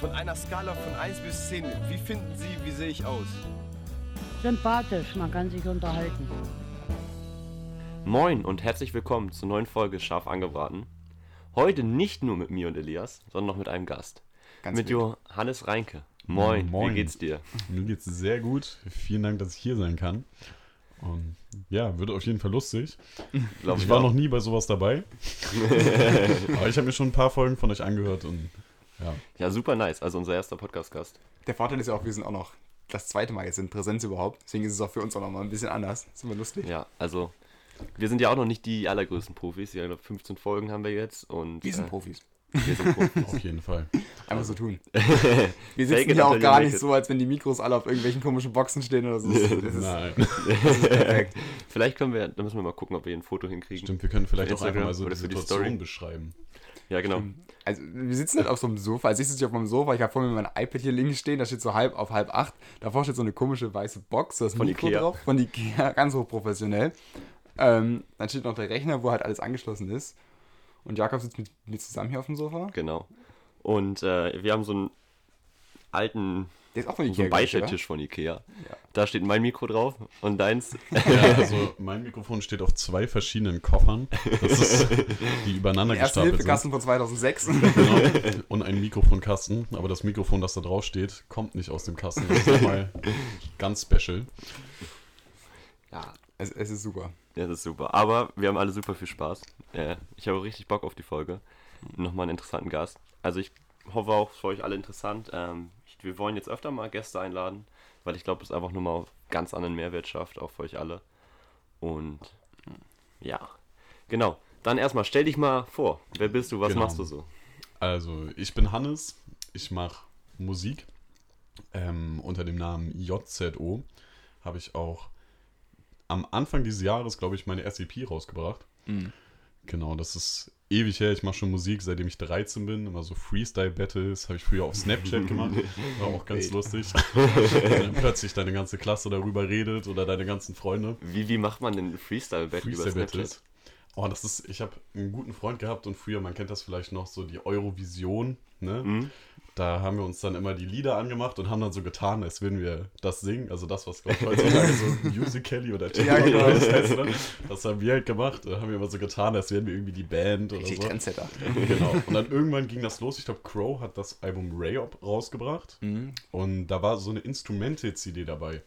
Von einer Skala von 1 bis 10, wie finden Sie, wie sehe ich aus? Sympathisch, man kann sich unterhalten. Moin und herzlich willkommen zur neuen Folge Scharf angebraten. Heute nicht nur mit mir und Elias, sondern noch mit einem Gast. Ganz mit wild. Johannes Reinke. Moin, Moin. wie geht's dir? Mir geht's sehr gut. Vielen Dank, dass ich hier sein kann. Und ja, wird auf jeden Fall lustig. Glaub Ich war auch. noch nie bei sowas dabei. Aber ich habe mir schon ein paar Folgen von euch angehört und ja. Ja, super nice. Also unser erster Podcast-Gast. Der Vorteil ist ja auch, wir sind auch noch das zweite Mal jetzt in Präsenz überhaupt. Deswegen ist es auch für uns auch noch mal ein bisschen anders. ist immer lustig. Ja, also wir sind ja auch noch nicht die allergrößten Profis. Ja, ich glaub, 15 Folgen haben wir jetzt und Wir sind äh, Profis. wir sind Profis. Auf jeden Fall. Einfach so tun. Wir sitzen it ja auch gar nicht so, als wenn die Mikros alle auf irgendwelchen komischen Boxen stehen oder so. Das ist, Nein. das ist perfekt. Vielleicht können wir, da müssen wir mal gucken, ob wir ein Foto hinkriegen. Stimmt, wir können vielleicht auch einfach mal so die die Situation Story. beschreiben. Ja, genau. Also, wir sitzen halt auf so einem Sofa. Also, ich sitze hier auf meinem Sofa. Ich habe vor mir mein iPad hier links stehen. Da steht so halb auf halb acht. Davor steht so eine komische weiße Box. Da ist Von Mikro Ikea. drauf. Von Ikea. Ganz hochprofessionell. Ähm, dann steht noch der Rechner, wo halt alles angeschlossen ist. Und Jakob sitzt mit mir zusammen hier auf dem Sofa. Genau. Und äh, wir haben so einen alten, Der ist auch von Ikea. so oder? Beistelltisch von Ikea. Da steht mein Mikro drauf und deins. Ja, also mein Mikrofon steht auf zwei verschiedenen Koffern. Das ist, die übereinander Der erste gestapelt Hilfekasten von 2006. sind. Genau. Und ein Mikrofonkasten. Aber das Mikrofon, das da drauf steht, kommt nicht aus dem Kasten. Das ist nochmal ganz special. ja, es, es ist super. Ja, das ist super. Aber wir haben alle super viel Spaß. Äh, ich habe richtig Bock auf die Folge. Nochmal einen interessanten Gast. Also ich hoffe auch für euch alle interessant. Ähm, ich, wir wollen jetzt öfter mal Gäste einladen, weil ich glaube, es einfach nochmal ganz anderen Mehrwert schafft, auch für euch alle. Und ja, genau. Dann erstmal, stell dich mal vor. Wer bist du? Was Genau. machst du so? Also, ich bin Hannes, ich mache Musik ähm, unter dem Namen JZO. Habe ich auch am Anfang dieses Jahres, glaube ich, meine erste EP rausgebracht. Genau, das ist ewig her. Ich mache schon Musik, seitdem ich 13 bin. Immer so Freestyle-Battles habe ich früher auf Snapchat gemacht. War auch ganz lustig. Wenn dann plötzlich deine ganze Klasse darüber redet oder deine ganzen Freunde. Wie, wie macht man denn Freestyle-Battle über Freestyle Snapchat? Oh, das ist, ich habe einen guten Freund gehabt und früher, man kennt das vielleicht noch, so die Eurovision, ne? Mhm. Da haben wir uns dann immer die Lieder angemacht und haben dann so getan, als würden wir das singen. Also das, was ich heutzutage so Musically oder Ja, genau. das heißt, ne? Das haben wir halt gemacht. Da haben wir immer so getan, als wären wir irgendwie die Band oder Die so. Trendsetter. Genau. Und dann irgendwann ging das los. Ich glaube, Crow hat das Album Rayop rausgebracht. Mhm. Und da war so eine Instrumental-CD dabei.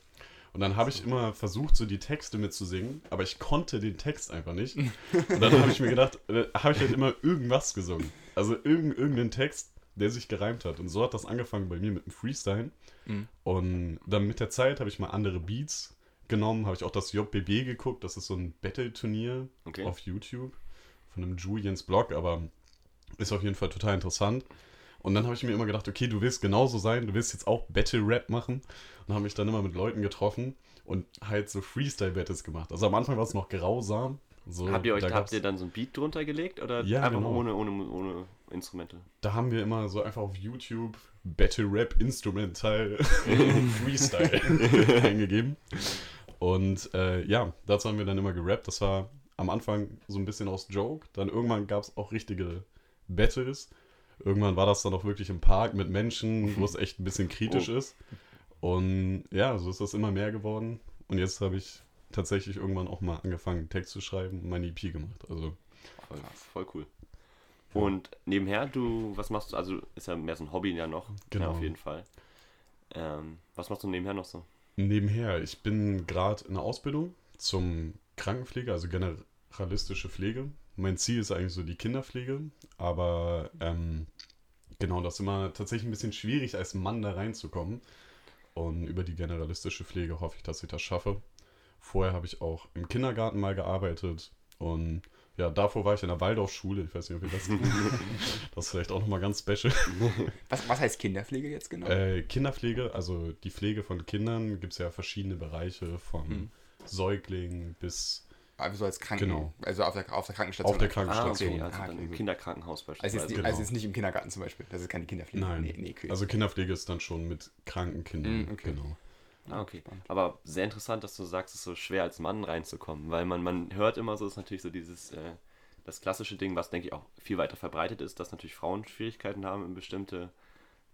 Und dann habe ich immer versucht, so die Texte mitzusingen, aber ich konnte den Text einfach nicht. Und dann habe ich mir gedacht, äh, habe ich halt immer irgendwas gesungen. Also irgend, irgendeinen Text, der sich gereimt hat. Und so hat das angefangen bei mir mit dem Freestyle. Mhm. Und dann mit der Zeit habe ich mal andere Beats genommen, habe ich auch das JBB geguckt. Das ist so ein Battle-Turnier Okay. auf YouTube von einem Julians Blog, aber ist auf jeden Fall total interessant. Und dann habe ich mir immer gedacht, okay, du willst genauso sein, du willst jetzt auch Battle-Rap machen. Und habe mich dann immer mit Leuten getroffen und halt so Freestyle-Battles gemacht. Also am Anfang war es noch grausam. So, Habt ihr euch, habt ihr dann so ein Beat drunter gelegt oder Ja, einfach genau. ohne, ohne, ohne Instrumente? da haben wir immer so einfach auf YouTube Battle-Rap Instrumental Freestyle eingegeben. Und äh, ja, dazu haben wir dann immer gerappt. Das war am Anfang so ein bisschen aus Joke. Dann irgendwann gab es auch richtige Battles. Irgendwann war das dann auch wirklich im Park mit Menschen, wo es echt ein bisschen kritisch Oh. ist. Und ja, so ist das immer mehr geworden. Und jetzt habe ich tatsächlich irgendwann auch mal angefangen, Text zu schreiben und meine EP gemacht. Also Voll, voll cool. Und nebenher, du, was machst du? Also ist ja mehr so ein Hobby ja noch. Genau. Ja, auf jeden Fall. Ähm, was machst du nebenher noch so? Nebenher, ich bin gerade in der Ausbildung zum Krankenpfleger, also generalistische Pflege. Mein Ziel ist eigentlich so die Kinderpflege, aber ähm, genau, das ist immer tatsächlich ein bisschen schwierig, als Mann da reinzukommen. Und über die generalistische Pflege hoffe ich, dass ich das schaffe. Vorher habe ich auch im Kindergarten mal gearbeitet und ja, davor war ich in der Waldorfschule. Ich weiß nicht, ob ihr das kennt. Das ist vielleicht auch nochmal ganz special. Was, was heißt Kinderpflege jetzt genau? Äh, Kinderpflege, also die Pflege von Kindern, gibt es ja verschiedene Bereiche, von Hm. Säugling bis also als Kranken, genau. also auf der, auf der Krankenstation. auf der einfach. Ah, Krankenstation. okay, also Ah, im. Kinderkrankenhaus Also beispielsweise. jetzt, Genau. also jetzt nicht im Kindergarten zum Beispiel. Das ist keine Kinderpflege. Nein, Nee, nee, okay. also Kinderpflege ist dann schon mit kranken Kindern. Mm, okay. Genau. Ah, okay. Aber sehr interessant, dass du sagst, es ist so schwer als Mann reinzukommen, weil man, man hört immer so, ist natürlich so dieses, äh, das klassische Ding, was denke ich auch viel weiter verbreitet ist, dass natürlich Frauen Schwierigkeiten haben, in bestimmte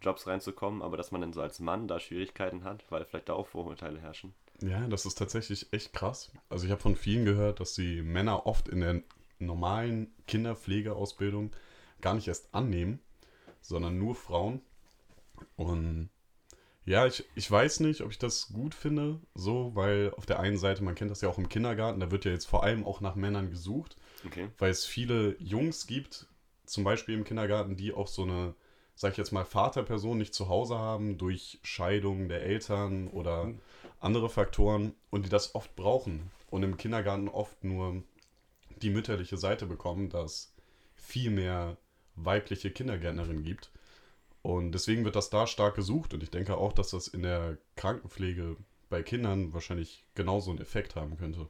Jobs reinzukommen, aber dass man dann so als Mann da Schwierigkeiten hat, weil vielleicht da auch Vorurteile herrschen. Ja, das ist tatsächlich echt krass. Also ich habe von vielen gehört, dass die Männer oft in der normalen Kinderpflegeausbildung gar nicht erst annehmen, sondern nur Frauen. Und ja, ich, ich weiß nicht, ob ich das gut finde, so, weil auf der einen Seite, man kennt das ja auch im Kindergarten, da wird ja jetzt vor allem auch nach Männern gesucht, Okay. weil es viele Jungs gibt, zum Beispiel im Kindergarten, die auch so eine, sag ich jetzt mal, Vaterperson nicht zu Hause haben durch Scheidung der Eltern oder andere Faktoren und die das oft brauchen und im Kindergarten oft nur die mütterliche Seite bekommen, dass viel mehr weibliche Kindergärtnerinnen gibt. Und deswegen wird das da stark gesucht und ich denke auch, dass das in der Krankenpflege bei Kindern wahrscheinlich genauso einen Effekt haben könnte.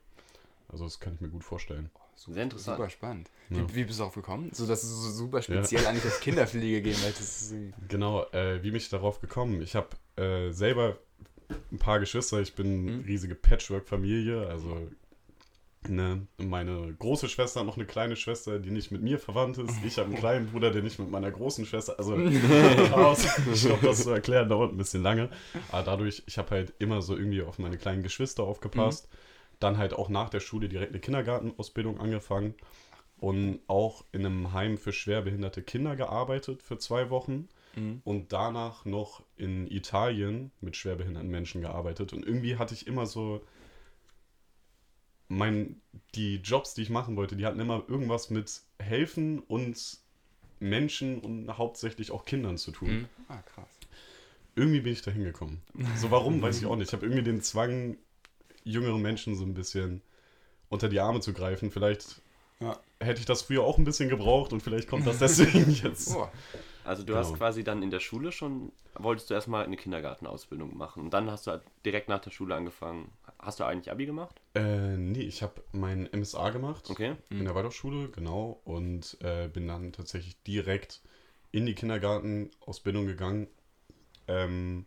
Also das kann ich mir gut vorstellen. Super, Sehr interessant. Super spannend. Ja. Wie, wie bist du darauf gekommen? So, dass es so super speziell eigentlich auf Kinderpflege gehen, so- Genau, äh, wie bin ich darauf gekommen? Ich habe äh, selber ein paar Geschwister, ich bin eine Mhm. riesige Patchwork-Familie, also ne, meine große Schwester hat noch eine kleine Schwester, die nicht mit mir verwandt ist. Ich habe einen kleinen Bruder, der nicht mit meiner großen Schwester, also ich glaube, das zu erklären dauert ein bisschen lange. Aber dadurch, ich habe halt immer so irgendwie auf meine kleinen Geschwister aufgepasst. Dann halt auch nach der Schule direkt eine Kindergartenausbildung angefangen und auch in einem Heim für schwerbehinderte Kinder gearbeitet für zwei Wochen Mhm. und danach noch in Italien mit schwerbehinderten Menschen gearbeitet. Und irgendwie hatte ich immer so mein, die Jobs, die ich machen wollte, die hatten immer irgendwas mit Helfen und Menschen und hauptsächlich auch Kindern zu tun. Mhm. Ah, krass. Irgendwie bin ich da hingekommen. So warum, weiß ich auch nicht. Ich habe irgendwie den Zwang, jüngeren Menschen so ein bisschen unter die Arme zu greifen. Vielleicht Ja. hätte ich das früher auch ein bisschen gebraucht und vielleicht kommt das deswegen jetzt. Oh, Also du Genau. hast quasi dann in der Schule schon, wolltest du erstmal eine Kindergartenausbildung machen und dann hast du halt direkt nach der Schule angefangen. Hast du eigentlich Abi gemacht? Äh, nee, ich habe mein MSA gemacht. Okay. in der Waldorfschule, genau, und äh, bin dann tatsächlich direkt in die Kindergartenausbildung gegangen. Ähm,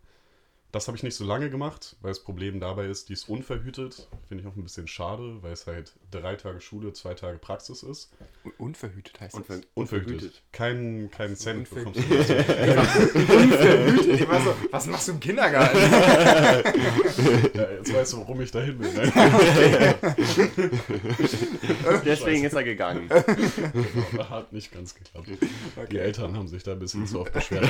das habe ich nicht so lange gemacht, weil das Problem dabei ist, die ist unverhütet. Finde ich auch ein bisschen schade, weil es halt drei Tage Schule, zwei Tage Praxis ist. un- unverhütet heißt Unver das. Unverhütet. Kein, kein Cent Unverhütet. bekommst du. unverhütet? Ich war so, was machst du im Kindergarten? ja, jetzt weißt du, warum ich dahin will. Ne? Deswegen ist er gegangen. Hat nicht ganz geklappt. Die Eltern haben sich da ein bisschen zu oft beschwert.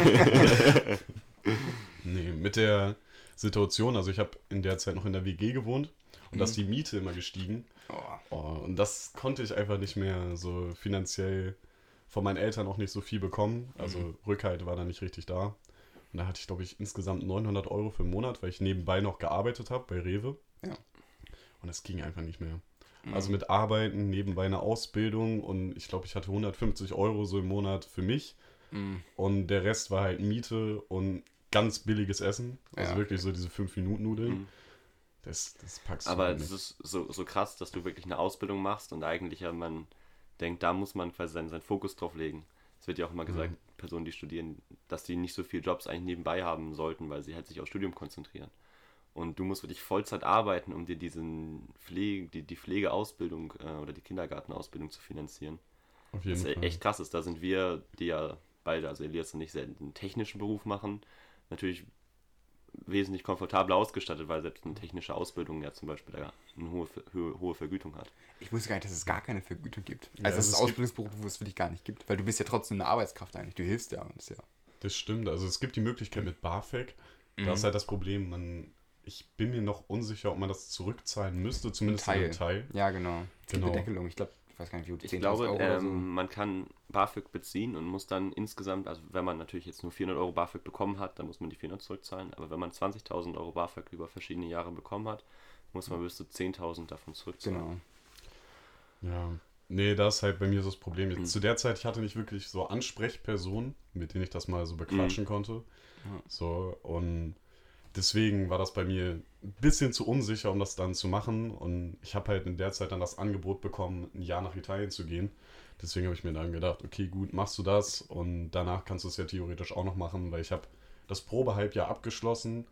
Mit der Situation, also ich habe in der Zeit noch in der WG gewohnt und da ist die Miete immer gestiegen. Oh, Oh, und das konnte ich einfach nicht mehr so finanziell von meinen Eltern auch nicht so viel bekommen. Also Rückhalt war da nicht richtig da. Und da hatte ich, glaube ich, insgesamt 900 Euro für den Monat, weil ich nebenbei noch gearbeitet habe bei Rewe. Ja. Und das ging einfach nicht mehr. Also mit Arbeiten, nebenbei eine Ausbildung und ich glaube, ich hatte 150 Euro so im Monat für mich. Mhm. Und der Rest war halt Miete und ganz billiges Essen. Also Ja. wirklich so diese 5-Minuten-Nudeln. Mhm. Das, das packst du Aber halt es ist so, so krass, dass du wirklich eine Ausbildung machst und eigentlich ja man denkt, da muss man quasi seinen, seinen Fokus drauf legen. Es wird ja auch immer gesagt, Personen, die studieren, dass die nicht so viele Jobs eigentlich nebenbei haben sollten, weil sie halt sich aufs Studium konzentrieren. Und du musst wirklich Vollzeit arbeiten, um dir diesen Pflege, die, die Pflegeausbildung äh, oder die Kindergartenausbildung zu finanzieren. Auf jeden Was Fall. echt krass ist. Da sind wir, die ja beide, also Elias und ich, selten einen technischen Beruf machen, natürlich wesentlich komfortabler ausgestattet, weil selbst eine technische Ausbildung ja zum Beispiel da eine hohe, hohe, hohe Vergütung hat. Ich wusste gar nicht, dass es gar keine Vergütung gibt. Ja, Also, dass also es Ausbildungsberufe, wo es wirklich gar nicht gibt. Weil du bist ja trotzdem eine Arbeitskraft eigentlich. Du hilfst ja. Ist ja. Das stimmt. Also es gibt die Möglichkeit mit BAföG. Da ist halt das Problem, man, ich bin mir noch unsicher, ob man das zurückzahlen müsste, zumindest Teil. einen Teil. Ja, genau. Die Genau. Bedeckelung. Ich glaube, weiß gar nicht, wie Ich 10.000 glaube, Euro oder ähm, so. man kann BAföG beziehen und muss dann insgesamt, also wenn man natürlich jetzt nur 400 Euro BAföG bekommen hat, dann muss man die 400 zurückzahlen. Aber wenn man 20.000 Euro BAföG über verschiedene Jahre bekommen hat, muss man bis zu 10.000 davon zurückzahlen. Genau. Ja. Nee, das ist halt bei mir so das Problem. Jetzt Mhm. Zu der Zeit, ich hatte nicht wirklich so Ansprechpersonen, mit denen ich das mal so bequatschen konnte. Ja. So, und deswegen war das bei mir ein bisschen zu unsicher, um das dann zu machen. Und ich habe halt in der Zeit dann das Angebot bekommen, ein Jahr nach Italien zu gehen. Deswegen habe ich mir dann gedacht, okay, gut, machst du das und danach kannst du es ja theoretisch auch noch machen, weil ich habe das Probehalbjahr abgeschlossen,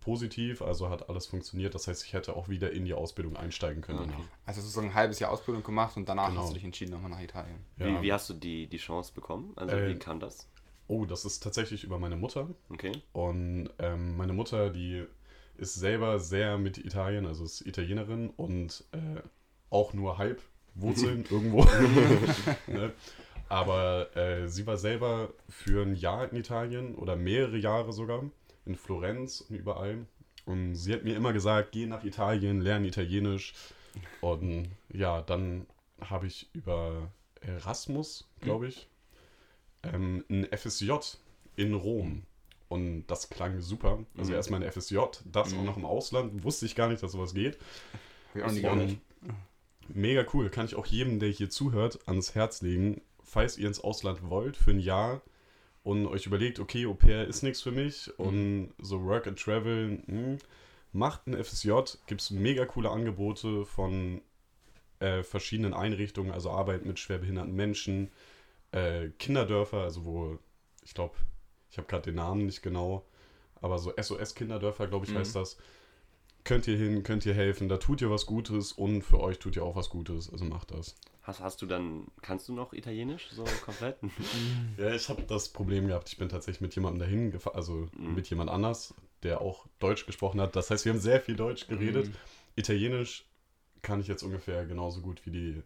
positiv, also hat alles funktioniert. Das heißt, ich hätte auch wieder in die Ausbildung einsteigen können Okay. danach. Also sozusagen ein halbes Jahr Ausbildung gemacht und danach Genau. hast du dich entschieden, nochmal nach Italien. Ja. Wie, wie hast du die, die Chance bekommen? Also Äh, wie kam das? Oh, das ist tatsächlich über meine Mutter. Okay. Und ähm, meine Mutter, die ist selber sehr mit Italien, also ist Italienerin und äh, auch nur halb Wurzeln irgendwo. ne? Aber äh, sie war selber für ein Jahr in Italien oder mehrere Jahre sogar, in Florenz und überall. Und sie hat mir immer gesagt, geh nach Italien, lerne Italienisch. Und ja, dann habe ich über Erasmus, glaube ich, ähm, ein FSJ in Rom. Und das klang super. Also Mhm. erstmal ein FSJ, das auch Mhm. noch im Ausland. Wusste ich gar nicht, dass sowas geht. Auch nie Und gehört. mega cool. Kann ich auch jedem, der hier zuhört, ans Herz legen. Falls ihr ins Ausland wollt für ein Jahr und euch überlegt, okay, Au pair ist nichts für mich und so Work and Travel, hm, macht ein FSJ. Gibt es mega coole Angebote von äh, verschiedenen Einrichtungen, also Arbeit mit schwerbehinderten Menschen, äh, Kinderdörfer, also wo, ich glaube, ich habe gerade den Namen nicht genau, aber so SOS-Kinderdörfer, glaube ich, Mhm. heißt das. Könnt ihr hin, könnt ihr helfen, da tut ihr was Gutes und für euch tut ihr auch was Gutes, also macht das. Hast, hast du dann, kannst du noch Italienisch so komplett? Ja, ich habe das Problem gehabt, ich bin tatsächlich mit jemandem dahin gefahren, also Mhm. mit jemand anders, der auch Deutsch gesprochen hat. Das heißt, wir haben sehr viel Deutsch geredet. Mhm. Italienisch kann ich jetzt ungefähr genauso gut wie die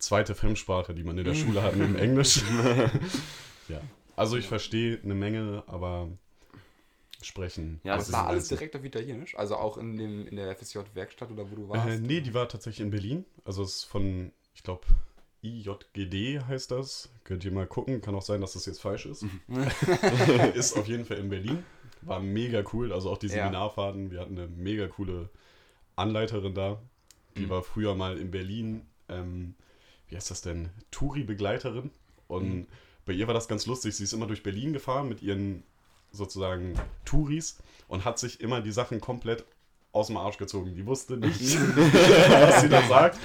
zweite Fremdsprache, die man in der Schule hat, neben Englisch. ja. Also ich verstehe eine Menge, aber sprechen. Ja, Aber das es war alles direkt auf Italienisch? Also auch in, dem, in der FSJ-Werkstatt oder wo du warst? Äh, nee, die war tatsächlich in Berlin. Also es ist von, ich glaube, IJGD heißt das. Könnt ihr mal gucken. Kann auch sein, dass das jetzt falsch ist. ist auf jeden Fall in Berlin. War mega cool. Also auch die Ja. Seminarfahrten. Wir hatten eine mega coole Anleiterin da. Die Mhm. war früher mal in Berlin, ähm, wie heißt das denn? Touri-Begleiterin. Und Mhm. bei ihr war das ganz lustig. Sie ist immer durch Berlin gefahren mit ihren sozusagen Touris und hat sich immer die Sachen komplett aus dem Arsch gezogen. Die wusste nicht, was sie da sagt.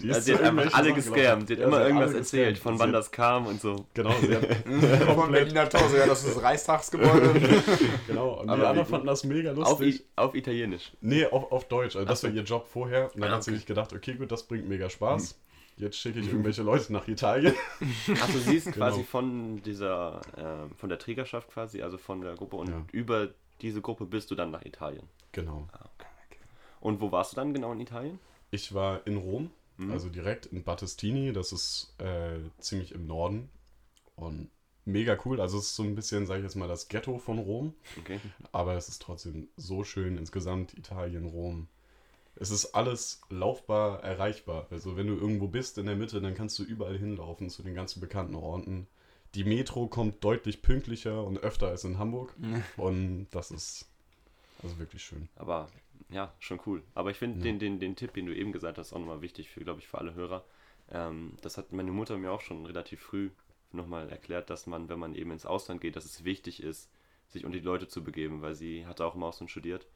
Die Ja, ist sie hat einfach alle gescammt. Sie hat Ja, immer irgendwas erzählt, von wann das kam und so. Genau, sie hat Vom Berliner Tor, so ja, das ist das Reichstagsgebäude. genau. Und Aber die anderen fanden das mega Auf, lustig. I auf Italienisch. Nee, auf, auf Deutsch. Also das war ihr Job vorher. Und dann Ah, hat sie okay. sich gedacht, okay, gut, das bringt mega Spaß. Jetzt schicke ich irgendwelche Leute nach Italien. Achso, sie ist quasi Genau. von dieser, ähm, von der Trägerschaft quasi, also von der Gruppe und Ja. über diese Gruppe bist du dann nach Italien. Genau. Und wo warst du dann genau in Italien? Ich war in Rom, Mhm. also direkt in Battistini. Das ist äh, ziemlich im Norden. Und mega cool. Also es ist so ein bisschen, sage ich jetzt mal, das Ghetto von Rom. Okay. Aber es ist trotzdem so schön insgesamt, Italien, Rom. Es ist alles laufbar, erreichbar. Also wenn du irgendwo bist in der Mitte, dann kannst du überall hinlaufen zu den ganzen bekannten Orten. Die Metro kommt deutlich pünktlicher und öfter als in Hamburg. Und das ist also wirklich schön. Aber ja, schon cool. Aber ich finde Ja. den, den, den Tipp, den du eben gesagt hast, auch nochmal wichtig für, glaube ich, für alle Hörer. Ähm, das hat meine Mutter mir auch schon relativ früh nochmal erklärt, dass man, wenn man eben ins Ausland geht, dass es wichtig ist, sich unter die Leute zu begeben, weil sie hatte auch im Ausland studiert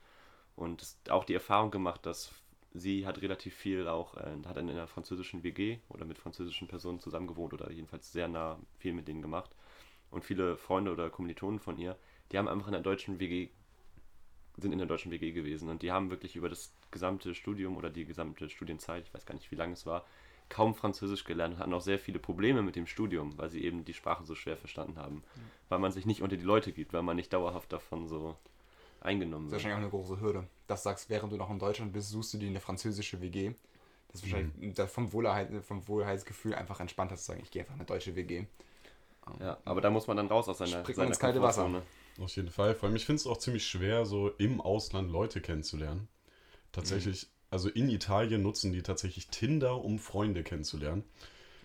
und auch die Erfahrung gemacht, dass sie hat relativ viel auch, äh, hat in einer französischen WG oder mit französischen Personen zusammen gewohnt oder jedenfalls sehr nah viel mit denen gemacht. Und viele Freunde oder Kommilitonen von ihr, die haben einfach in der deutschen WG sind in der deutschen WG gewesen und die haben wirklich über das gesamte Studium oder die gesamte Studienzeit, ich weiß gar nicht, wie lange es war, kaum Französisch gelernt und hatten auch sehr viele Probleme mit dem Studium, weil sie eben die Sprache so schwer verstanden haben, weil man sich nicht unter die Leute gibt, weil man nicht dauerhaft davon so eingenommen Das ist wird. wahrscheinlich auch eine große Hürde. Dass du sagst, während du noch in Deutschland bist, suchst du dir eine französische WG. Das ist wahrscheinlich Mhm. das vom, Wohlheit, vom Wohlheitsgefühl einfach entspannter zu sagen, ich gehe einfach in eine deutsche WG. Ja, aber da muss man dann raus aus seiner, Springt seiner ins kalte Wasser. Auf jeden Fall. Vor allem, ich finde es auch ziemlich schwer, so im Ausland Leute kennenzulernen. Tatsächlich, also in Italien nutzen die tatsächlich Tinder, um Freunde kennenzulernen.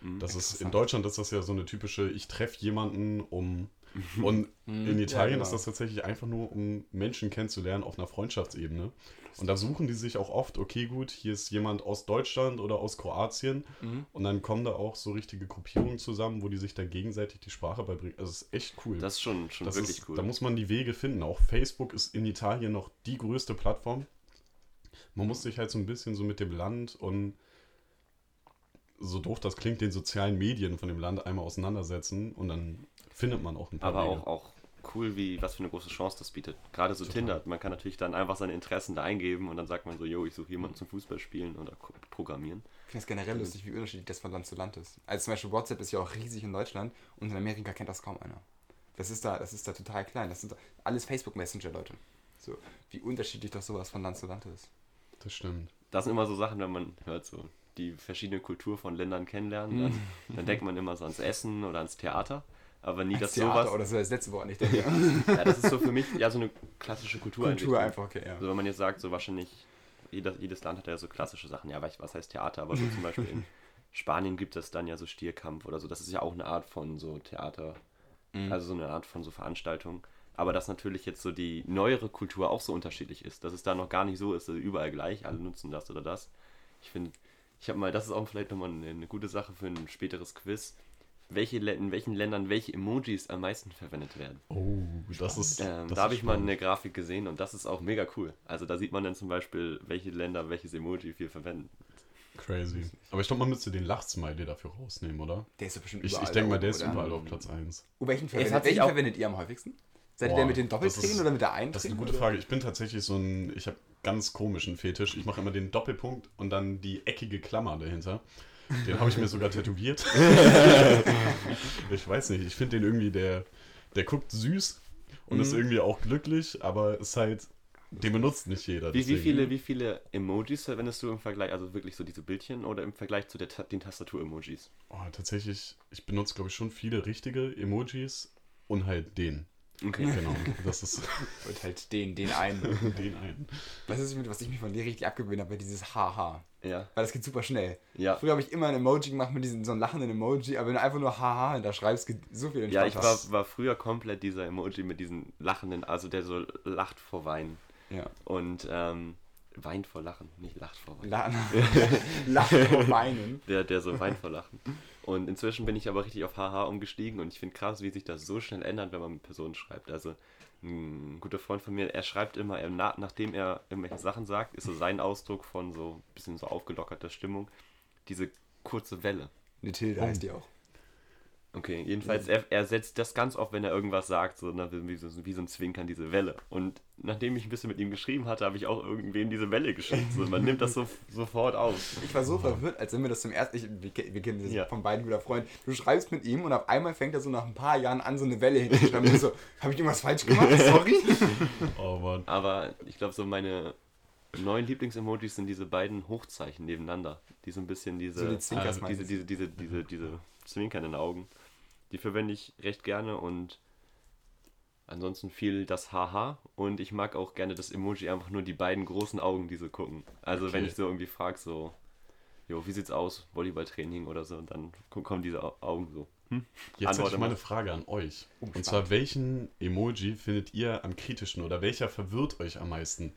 Mhm. Das ist, in. Deutschland ist das ja so eine typische, ich treffe jemanden, um. Und in Ja, Italien genau. ist das tatsächlich einfach nur, um Menschen kennenzulernen auf einer Freundschaftsebene. Und da suchen die sich auch oft, okay, gut, hier ist jemand aus Deutschland oder aus Kroatien. Mhm. Und dann kommen da auch so richtige Gruppierungen zusammen, wo die sich dann gegenseitig die Sprache beibringen. Also, es ist echt cool. Das ist schon, schon Das wirklich ist, cool. Da muss man die Wege finden. Auch Facebook ist in Italien noch die größte Plattform. Man muss sich halt so ein bisschen so mit dem Land und so doof das klingt, den sozialen Medien von dem Land einmal auseinandersetzen und dann findet man auch ein paar Aber Wege. auch, auch cool, wie, was für eine große Chance das bietet. Gerade so Total. Tinder. Man kann natürlich dann einfach seine Interessen da eingeben und dann sagt man so, yo, ich suche jemanden zum Fußballspielen oder Programmieren. Ich finde es generell lustig, wie unterschiedlich das von Land zu Land ist. Also zum Beispiel WhatsApp ist ja auch riesig in Deutschland und in Amerika kennt das kaum einer. Das ist da, das ist da total klein. Das sind alles Facebook Messenger, Leute. So, wie unterschiedlich doch sowas von Land zu Land ist. Das stimmt. Das sind immer so Sachen, wenn man hört so die verschiedene Kultur von Ländern kennenlernen, dann, dann denkt man immer so ans Essen oder ans Theater, aber nie, dass Theater sowas. oder so das letzte Wort nicht denke. Ja, das ist so für mich ja so eine klassische Kultur. Kultur einfach, okay, ja. Also wenn man jetzt sagt, so wahrscheinlich, jedes, jedes Land hat ja so klassische Sachen. Ja, was was heißt Theater? Aber so zum Beispiel in Spanien gibt es dann ja so Stierkampf oder so. Das ist ja auch eine Art von so Theater, Mhm. also so eine Art von so Veranstaltung. Aber dass natürlich jetzt so die neuere Kultur auch so unterschiedlich ist, dass es da noch gar nicht so ist, dass überall gleich, alle nutzen das oder das. Ich finde, ich habe mal, das ist auch vielleicht nochmal eine, eine gute Sache für ein späteres Quiz. Welche, in welchen Ländern welche Emojis am meisten verwendet werden? Oh, das ist. Ähm, das da habe ich mal eine Grafik gesehen und das ist auch mega cool. Also da sieht man dann zum Beispiel, welche Länder welches Emoji viel verwenden. Crazy. Aber ich glaube, man müsste den Lachsmiley dafür rausnehmen, oder? Der ist doch bestimmt Ich, überall ich denke mal, der ist überall auf Platz 1. Oh, welchen verwendet, welchen verwendet ihr am häufigsten? Seid ihr der mit den Doppeltränen ist- oder mit der Eintränen? Das ist eine gute oder? Frage. Ich bin tatsächlich so ein. Ich habe ganz komischen Fetisch. Ich mache immer den Doppelpunkt und dann die eckige Klammer dahinter. Den habe ich mir sogar tätowiert. ich weiß nicht, ich finde den irgendwie, der, der guckt süß und ist Mhm. irgendwie auch glücklich, aber ist halt. Den benutzt nicht jeder. Wie, wie, viele, wie viele Emojis verwendest du im Vergleich, also wirklich so diese Bildchen oder im Vergleich zu der, den Tastatur-Emojis? Oh, tatsächlich, ich benutze, glaube ich, schon viele richtige Emojis und halt den. Okay. Genau. Das ist Und halt den, den einen. den einen. Das ist, was ich mir von dir richtig abgewöhnt habe, dieses Haha. Ja. Weil das geht super schnell. Ja. Früher habe ich immer ein Emoji gemacht mit diesem so einem lachenden Emoji, aber wenn du einfach nur Haha da schreibst, geht so viel Ja, ich entspannter. war, war früher komplett dieser Emoji mit diesen lachenden, also der so lacht vor Weinen. Ja. Und ähm, weint vor Lachen, nicht lacht vor Weinen. La Lachen vor Weinen. Der, der so weint vor Lachen. Und inzwischen bin ich aber richtig auf HH umgestiegen und ich finde krass, wie sich das so schnell ändert, wenn man mit Personen schreibt. Also ein guter Freund von mir, er schreibt immer, er, na, nachdem er irgendwelche Sachen sagt, ist so sein Ausdruck von so ein bisschen so aufgelockerter Stimmung, diese kurze Welle. Eine Tilde heißt die auch. Okay, jedenfalls, er, er setzt das ganz oft, wenn er irgendwas sagt, so na, wie, so, wie so ein Zwinkern, diese Welle. Und nachdem ich ein bisschen mit ihm geschrieben hatte, habe ich auch irgendwem diese Welle geschickt. So, man nimmt das so, sofort auf. Ich war so verwirrt, als wenn wir das zum ersten, ich, wir, wir kennen das Ja. von beiden guter Freund. Du schreibst mit ihm und auf einmal fängt er so nach ein paar Jahren an, so eine Welle hinzuschreiben. So, habe ich irgendwas falsch gemacht? Sorry. Oh Mann. Aber ich glaube, so meine neuen Lieblingsemojis sind diese beiden Hochzeichen nebeneinander. Die so ein bisschen diese, So die Zwinkers also meinst diese, diese, diese, diese, diese zwinkernden Augen. Die verwende ich recht gerne und ansonsten viel das Haha. Und ich mag auch gerne das Emoji einfach nur die beiden großen Augen, die so gucken. Also wenn Okay. ich so irgendwie frage, so, jo, wie sieht's aus? Volleyballtraining oder so, und dann ko- kommen diese Au- Augen so. Hm? Jetzt Antworte hätte ich mal eine Frage an euch. Oh, Und zwar, welchen Emoji findet ihr am kritischsten oder welcher verwirrt euch am meisten?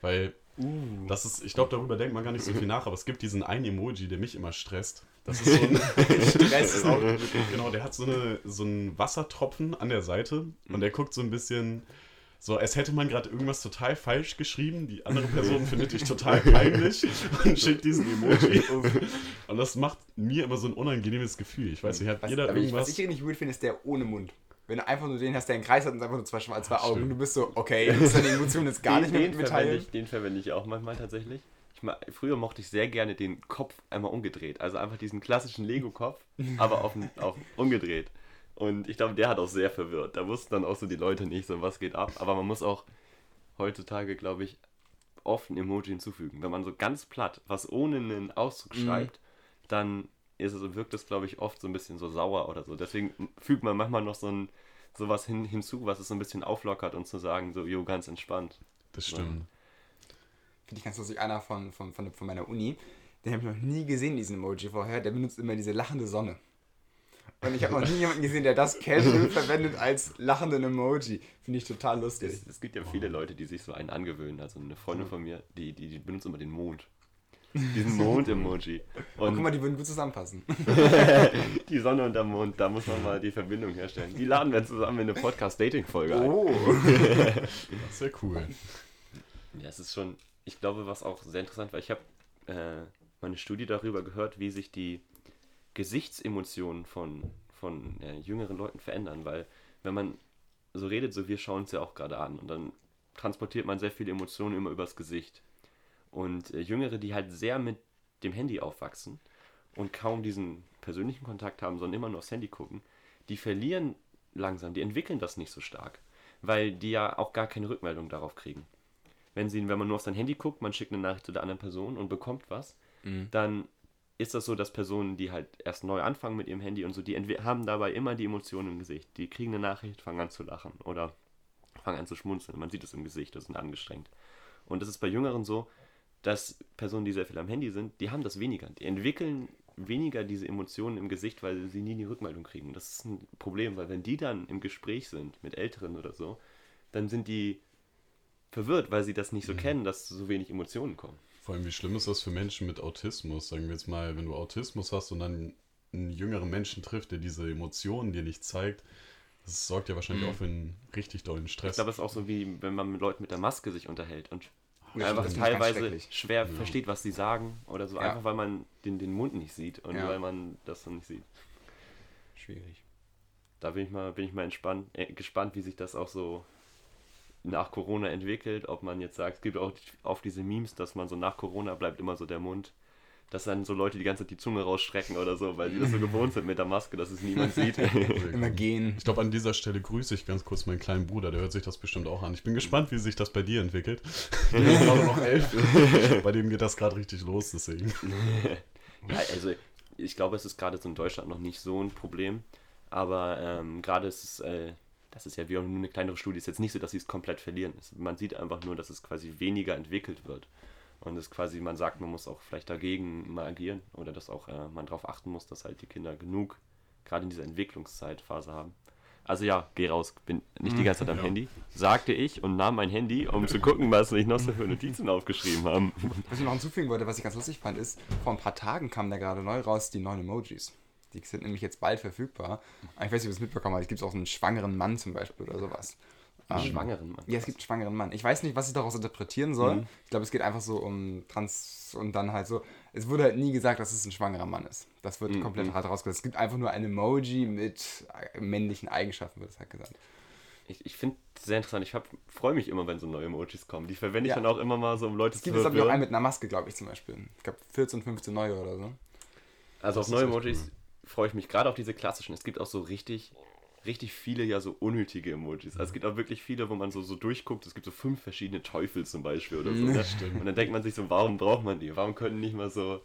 Weil Uh. das ist, ich glaube, darüber denkt man gar nicht so viel nach, aber es gibt diesen einen Emoji, der mich immer stresst. Das ist so ein, Stress ist auch. genau, der hat so, eine, so einen Wassertropfen an der Seite und der guckt so ein bisschen so, als hätte man gerade irgendwas total falsch geschrieben. Die andere Person findet dich total peinlich und schickt diesen Emoji. Und das macht mir immer so ein unangenehmes Gefühl. Ich weiß nicht, hat Was, jeder aber ich, irgendwas? was ich richtig weird finde, ist der ohne Mund. Wenn du einfach nur den hast, der einen Kreis hat und einfach nur zwei schwarze Ach, Augen und du bist so, okay, du musst deine Emotionen jetzt gar nicht mehr den, verwende ich, den verwende ich auch manchmal tatsächlich. Ich ma früher mochte ich sehr gerne den Kopf einmal umgedreht. Also einfach diesen klassischen Lego-Kopf, aber auf, auf umgedreht. Und ich glaube, der hat auch sehr verwirrt. Da wussten dann auch so die Leute nicht so, was geht ab. Aber man muss auch heutzutage, glaube ich, oft ein Emoji hinzufügen. Wenn man so ganz platt was ohne einen Ausdruck Mhm. schreibt, dann ist es, wirkt es, glaube ich, oft so ein bisschen so sauer oder so. Deswegen fügt man manchmal noch so ein sowas hin, hinzu, was es so ein bisschen auflockert und zu sagen, so, jo, ganz entspannt. Das stimmt. Finde ich ganz lustig, einer von, von, von, von meiner Uni, den habe ich noch nie gesehen, diesen Emoji vorher, der benutzt immer diese lachende Sonne. Und ich habe noch nie jemanden gesehen, der das casual verwendet als lachenden Emoji. Finde ich total lustig. Es, es gibt ja viele Leute, die sich so einen angewöhnen. Also eine Freundin von mir, die, die, die benutzt immer den Mond. Diesen Mond-Emoji. Oh, guck Und mal, die würden gut zusammenpassen. die Sonne und der Mond, da muss man mal die Verbindung herstellen. Die laden wir zusammen in eine Podcast-Dating-Folge ein. Oh. Das ist ja cool. Ja, es ist schon, ich glaube, was auch sehr interessant war, ich habe äh, mal Studie darüber gehört, wie sich die Gesichtsemotionen von, von äh, jüngeren Leuten verändern, weil wenn man so redet, so wir schauen uns ja auch gerade an und dann transportiert man sehr viele Emotionen immer übers Gesicht. Und äh, Jüngere, die halt sehr mit dem Handy aufwachsen und kaum diesen persönlichen Kontakt haben, sondern immer nur aufs Handy gucken, die verlieren langsam, die entwickeln das nicht so stark, weil die ja auch gar keine Rückmeldung darauf kriegen. Wenn, sie, wenn man nur auf sein Handy guckt, man schickt eine Nachricht zu der anderen Person und bekommt was, Mhm. dann ist das so, dass Personen, die halt erst neu anfangen mit ihrem Handy und so, die haben dabei immer die Emotionen im Gesicht. Die kriegen eine Nachricht, fangen an zu lachen oder fangen an zu schmunzeln. Man sieht es im Gesicht, das sind angestrengt. Und das ist bei Jüngeren so, dass Personen, die sehr viel am Handy sind, die haben das weniger. Die entwickeln weniger diese Emotionen im Gesicht, weil sie nie die Rückmeldung kriegen. Das ist ein Problem, weil wenn die dann im Gespräch sind mit Älteren oder so, dann sind die verwirrt, weil sie das nicht so kennen, dass so wenig Emotionen kommen. Vor allem, wie schlimm ist das für Menschen mit Autismus? Sagen wir jetzt mal, wenn du Autismus hast und dann einen jüngeren Menschen trifft, der diese Emotionen dir nicht zeigt, das sorgt ja wahrscheinlich Mhm. auch für einen richtig dollen Stress. Ich glaube, es ist auch so wie, wenn man mit Leuten mit der Maske sich unterhält und Ja, einfach teilweise schwer Ja. versteht, was sie sagen oder so, Ja. einfach weil man den, den Mund nicht sieht und Ja. weil man das so nicht sieht. Schwierig. Da bin ich mal, bin ich mal entspannt, äh, gespannt, wie sich das auch so nach Corona entwickelt, ob man jetzt sagt, es gibt auch auf diese Memes, dass man so nach Corona bleibt immer so der Mund, dass dann so Leute die ganze Zeit die Zunge rausstrecken oder so, weil sie das so gewohnt sind mit der Maske, dass es niemand sieht. Immer gehen. Ich glaube, an dieser Stelle grüße ich ganz kurz meinen kleinen Bruder, der hört sich das bestimmt auch an. Ich bin gespannt, wie sich das bei dir entwickelt. Der ist gerade noch elf. bei dem geht das gerade richtig los, deswegen. Ja, also ich glaube, es ist gerade so in Deutschland noch nicht so ein Problem, aber ähm, gerade ist es, äh, das ist ja wie auch nur eine kleinere Studie, ist jetzt nicht so, dass sie es komplett verlieren. Man sieht einfach nur, dass es quasi weniger entwickelt wird. Und es quasi, man sagt, man muss auch vielleicht dagegen mal agieren oder dass auch äh, man darauf achten muss, dass halt die Kinder genug, gerade in dieser Entwicklungszeitphase haben. Also ja, geh raus, bin nicht die ganze Zeit am Ja. Handy, sagte ich und nahm mein Handy, um zu gucken, was ich noch so für Notizen aufgeschrieben haben. Was ich noch hinzufügen wollte, was ich ganz lustig fand, ist, vor ein paar Tagen kamen da gerade neu raus die neuen Emojis. Die sind nämlich jetzt bald verfügbar. Aber Ich weiß nicht, ob ihr es mitbekommen habt. Es gibt auch einen schwangeren Mann zum Beispiel oder sowas. Einen Ähm, Schwangeren, Mann. Ja, es gibt einen schwangeren Mann. Ich weiß nicht, was ich daraus interpretieren soll. Mhm. Ich glaube, es geht einfach so um Trans und dann halt so. Es wurde halt nie gesagt, dass es ein schwangerer Mann ist. Das wird Mhm. komplett hart rausgelassen. Es gibt einfach nur ein Emoji mit äh, männlichen Eigenschaften, wird es halt gesagt. Ich, ich finde es sehr interessant. Ich freue mich immer, wenn so neue Emojis kommen. Die verwende ich Ja. dann auch immer mal so, um Leute Es zu gibt jetzt auch einen verwirren. mit einer Maske, glaube ich, zum Beispiel. Ich glaube, 14, 15 neue oder so. Also Das neue Emojis. Freue ich mich gerade auf diese klassischen. Es gibt auch so richtig, richtig viele ja so unnötige Emojis. Also es gibt auch wirklich viele, wo man so, so durchguckt. Es gibt so fünf verschiedene Teufel zum Beispiel oder so. Mhm. ne? Stimmt. Und dann denkt man sich so, warum braucht man die? Warum können nicht mal so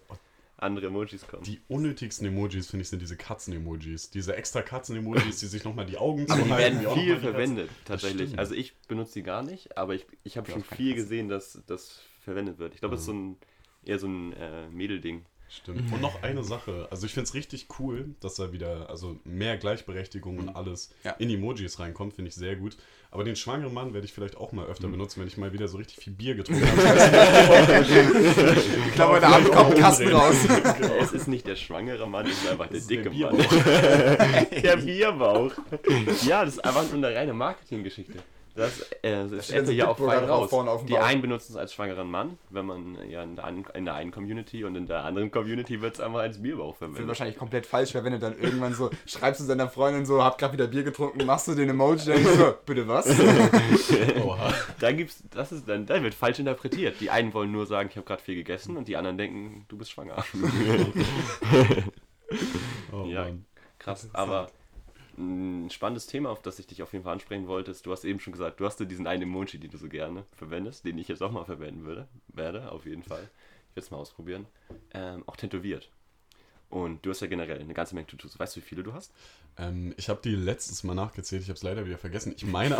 andere Emojis kommen? Die unnötigsten Emojis, finde ich, sind diese Katzen-Emojis. Diese extra Katzen-Emojis, die sich nochmal die Augen Aber die zuhalten, werden auch viel die verwendet, tatsächlich. Also ich benutze die gar nicht, aber ich, ich habe Ja, schon viel Katze. gesehen, dass das verwendet wird. Ich glaube, es ist so ein eher so ein äh, Mädelding. Stimmt. Und noch eine Sache. Also ich finde es richtig cool, dass da wieder also mehr Gleichberechtigung und alles Ja. in Emojis reinkommt, finde ich sehr gut. Aber den schwangeren Mann werde ich vielleicht auch mal öfter benutzen, wenn ich mal wieder so richtig viel Bier getrunken habe. Ich glaube, heute Abend kommt ein Kasten raus. Es ist nicht der schwangere Mann, es ist einfach der ist der dicke Bierbauch. Mann. der Bierbauch. Ja, das ist einfach nur eine reine Marketinggeschichte. Das, äh, das sich so ja auch fein raus. vorne auf dem Die einen benutzen es als schwangeren Mann, wenn man ja in der, einen, in der einen Community und in der anderen Community wird es einfach als Bierbauch wird verwendet. wahrscheinlich komplett falsch verwendet. Dann irgendwann so, schreibst du deiner Freundin so, hab grad wieder Bier getrunken, machst du den Emoji, dann so, bitte was? Oha. Da gibt's, das ist dann, da wird falsch interpretiert. Die einen wollen nur sagen, ich habe gerade viel gegessen und die anderen denken, du bist schwanger. Oh, Ja. Mann. Krass, aber ein spannendes Thema, auf das ich dich auf jeden Fall ansprechen wollte, ist, du hast eben schon gesagt, du hast ja diesen einen Emoji, den du so gerne verwendest, den ich jetzt auch mal verwenden würde, werde, auf jeden Fall. Ich werde es mal ausprobieren. Ähm, auch tätowiert. Und du hast ja generell eine ganze Menge Tattoos. Weißt du, wie viele du hast? Ähm, ich habe die letztes Mal nachgezählt, ich habe es leider wieder vergessen. Ich meine,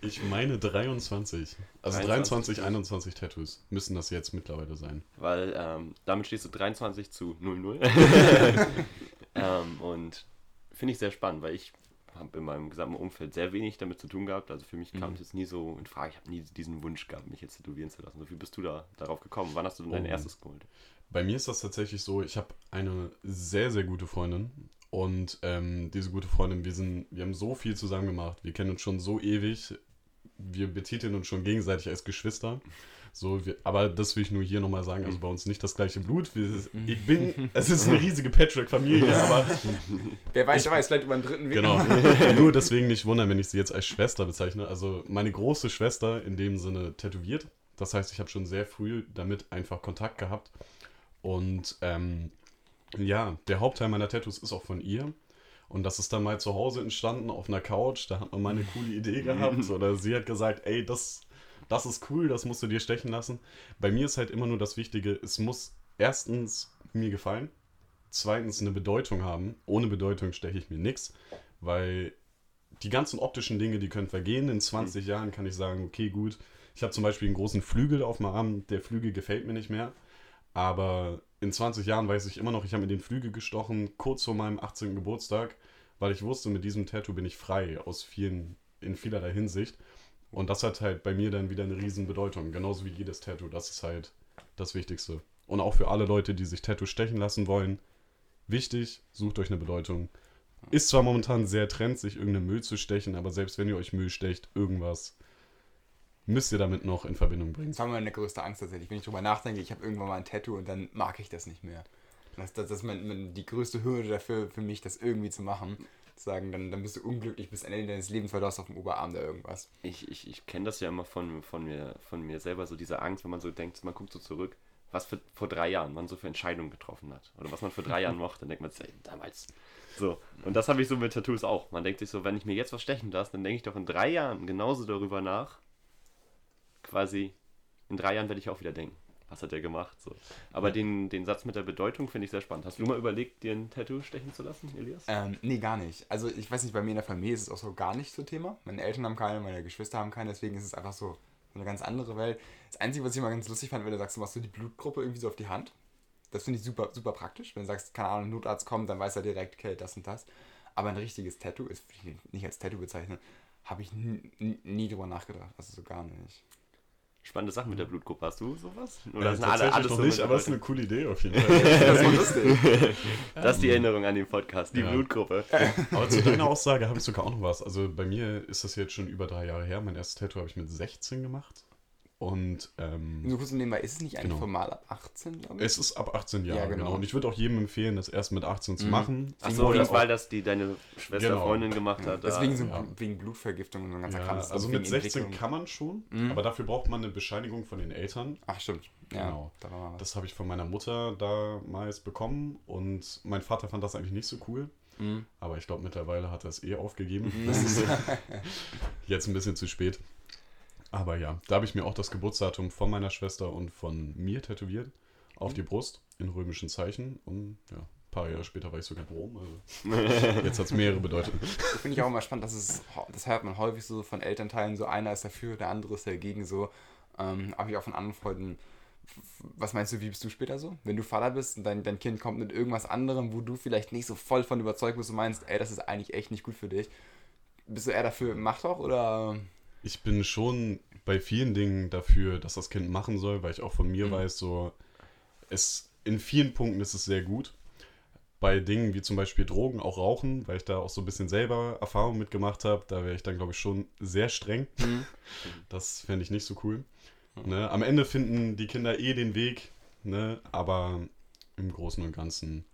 ich meine 23. Also 23 23, 21 Tattoos müssen das jetzt mittlerweile sein. Weil ähm, damit stehst du 23 zu 00. ähm, und finde ich sehr spannend, weil ich habe in meinem gesamten Umfeld sehr wenig damit zu tun gehabt. Also für mich kam Mhm. es jetzt nie so in Frage. Ich habe nie diesen Wunsch gehabt, mich jetzt tätowieren zu lassen. So wie bist du da darauf gekommen? Wann hast du denn dein Oh. erstes geholt? Bei mir ist das tatsächlich so, ich habe eine sehr, sehr gute Freundin. Und ähm, diese gute Freundin, wir, sind, wir haben so viel zusammen gemacht. Wir kennen uns schon so ewig. Wir betiteln uns schon gegenseitig als Geschwister. So, wir, aber das will ich nur hier nochmal sagen. Also bei uns nicht das gleiche Blut. Wir, ich bin, es ist eine riesige Patchwork-Familie, aber Wer weiß, wer weiß, vielleicht über den dritten Weg. Genau. Nur deswegen nicht wundern, wenn ich sie jetzt als Schwester bezeichne. Also meine große Schwester in dem Sinne tätowiert. Das heißt, ich habe schon sehr früh damit einfach Kontakt gehabt. Und ähm, ja, der Hauptteil meiner Tattoos ist auch von ihr. Und das ist dann mal zu Hause entstanden auf einer Couch. Da hat man mal eine coole Idee gehabt. Oder sie hat gesagt, ey, das, das ist cool, das musst du dir stechen lassen. Bei mir ist halt immer nur das Wichtige, es muss erstens mir gefallen, zweitens eine Bedeutung haben. Ohne Bedeutung steche ich mir nichts, weil die ganzen optischen Dinge, die können vergehen. In 20 Jahren kann ich sagen, okay, gut. Ich habe zum Beispiel einen großen Flügel auf meinem Arm. Der Flügel gefällt mir nicht mehr. Aber in 20 Jahren weiß ich immer noch, ich habe mir den Flügel gestochen, kurz vor meinem 18. Geburtstag, weil ich wusste, mit diesem Tattoo bin ich frei aus vielen, in vielerlei Hinsicht. Und das hat halt bei mir dann wieder eine riesen Bedeutung. Genauso wie jedes Tattoo. Das ist halt das Wichtigste. Und auch für alle Leute, die sich Tattoo stechen lassen wollen. Wichtig, sucht euch eine Bedeutung. Ist zwar momentan sehr trend, sich irgendeinen Müll zu stechen, aber selbst wenn ihr euch Müll stecht, irgendwas müsst ihr damit noch in Verbindung bringen. Das war meine größte Angst tatsächlich. Wenn ich drüber nachdenke, ich habe irgendwann mal ein Tattoo und dann mag ich das nicht mehr. Das, das, das ist mein, mein, die größte Hürde dafür für mich, das irgendwie zu machen. Zu sagen, dann, dann bist du unglücklich bis Ende deines Lebens, weil du hast auf dem Oberarm da irgendwas. Ich, ich, ich kenne das ja immer von, von, mir, von mir selber, so diese Angst, wenn man so denkt, man guckt so zurück, was für, vor drei Jahren man so für Entscheidungen getroffen hat. Oder was man vor drei Jahren mochte, dann denkt man sich, ey, damals. So. Und das habe ich so mit Tattoos auch. Man denkt sich so, wenn ich mir jetzt was stechen lasse, dann denke ich doch in drei Jahren genauso darüber nach. Quasi, in drei Jahren werde ich auch wieder denken. Was hat der gemacht? So. Aber den, den Satz mit der Bedeutung finde ich sehr spannend. Hast du mal überlegt, dir ein Tattoo stechen zu lassen, Elias? Ähm, nee, gar nicht. Also ich weiß nicht, bei mir in der Familie ist es auch so gar nicht so Thema. Meine Eltern haben keine, meine Geschwister haben keine, deswegen ist es einfach so eine ganz andere Welt. Das Einzige, was ich immer ganz lustig fand, wenn du sagst, du machst so die Blutgruppe irgendwie so auf die Hand. Das finde ich super, super praktisch. Wenn du sagst, keine Ahnung, Notarzt kommt, dann weiß er direkt, okay, das und das. Aber ein richtiges Tattoo, ist nicht als Tattoo bezeichnen, habe ich nie, nie drüber nachgedacht. Also so gar nicht. Spannende Sachen mit der Blutgruppe. Hast du sowas? Oder ja, sind alle, alles noch so nicht, aber es ist eine coole Idee auf jeden Fall. das ist lustig. Das ist die Erinnerung an den Podcast, die ja. Blutgruppe. Aber zu deiner Aussage habe ich sogar auch noch was. Also bei mir ist das jetzt schon über drei Jahre her. Mein erstes Tattoo habe ich mit 16 gemacht. Und ähm, so kurz nebenbei, ist es nicht eigentlich genau. formal ab 18, glaube ich? Es ist ab 18 Jahre, ja, genau. genau. Und ich würde auch jedem empfehlen, das erst mit 18 zu mhm. machen. Achso, das weil das die deine Schwester, genau. Freundin gemacht hat. Deswegen so ja. wegen Blutvergiftung und so ein ganzer ja, Kram. Also mit 16 kann man schon, mhm. aber dafür braucht man eine Bescheinigung von den Eltern. Ach stimmt. Genau. Da das habe ich von meiner Mutter damals bekommen und mein Vater fand das eigentlich nicht so cool. Mhm. Aber ich glaube, mittlerweile hat er es eh aufgegeben. Mhm. Das ist jetzt ein bisschen zu spät. Aber ja, da habe ich mir auch das Geburtsdatum von meiner Schwester und von mir tätowiert. Auf die Brust in römischen Zeichen. Und ja, ein paar Jahre später war ich sogar in Rom. Also jetzt hat es mehrere Bedeutungen. Finde ich auch immer spannend, dass es, das hört man häufig so von Elternteilen, so einer ist dafür, der andere ist dagegen so. Ähm, habe ich auch von anderen Freunden. Was meinst du, wie bist du später so? Wenn du Vater bist und dein, dein Kind kommt mit irgendwas anderem, wo du vielleicht nicht so voll von überzeugt bist und meinst, ey, das ist eigentlich echt nicht gut für dich. Bist du eher dafür, mach doch oder ich bin schon bei vielen Dingen dafür, dass das Kind machen soll, weil ich auch von mir mhm. weiß, so es in vielen Punkten ist es sehr gut. Bei Dingen wie zum Beispiel Drogen, auch Rauchen, weil ich da auch so ein bisschen selber Erfahrung mitgemacht habe, da wäre ich dann, glaube ich, schon sehr streng. Mhm. Das fände ich nicht so cool. Mhm. Ne? Am Ende finden die Kinder eh den Weg, ne? aber im Großen und Ganzen,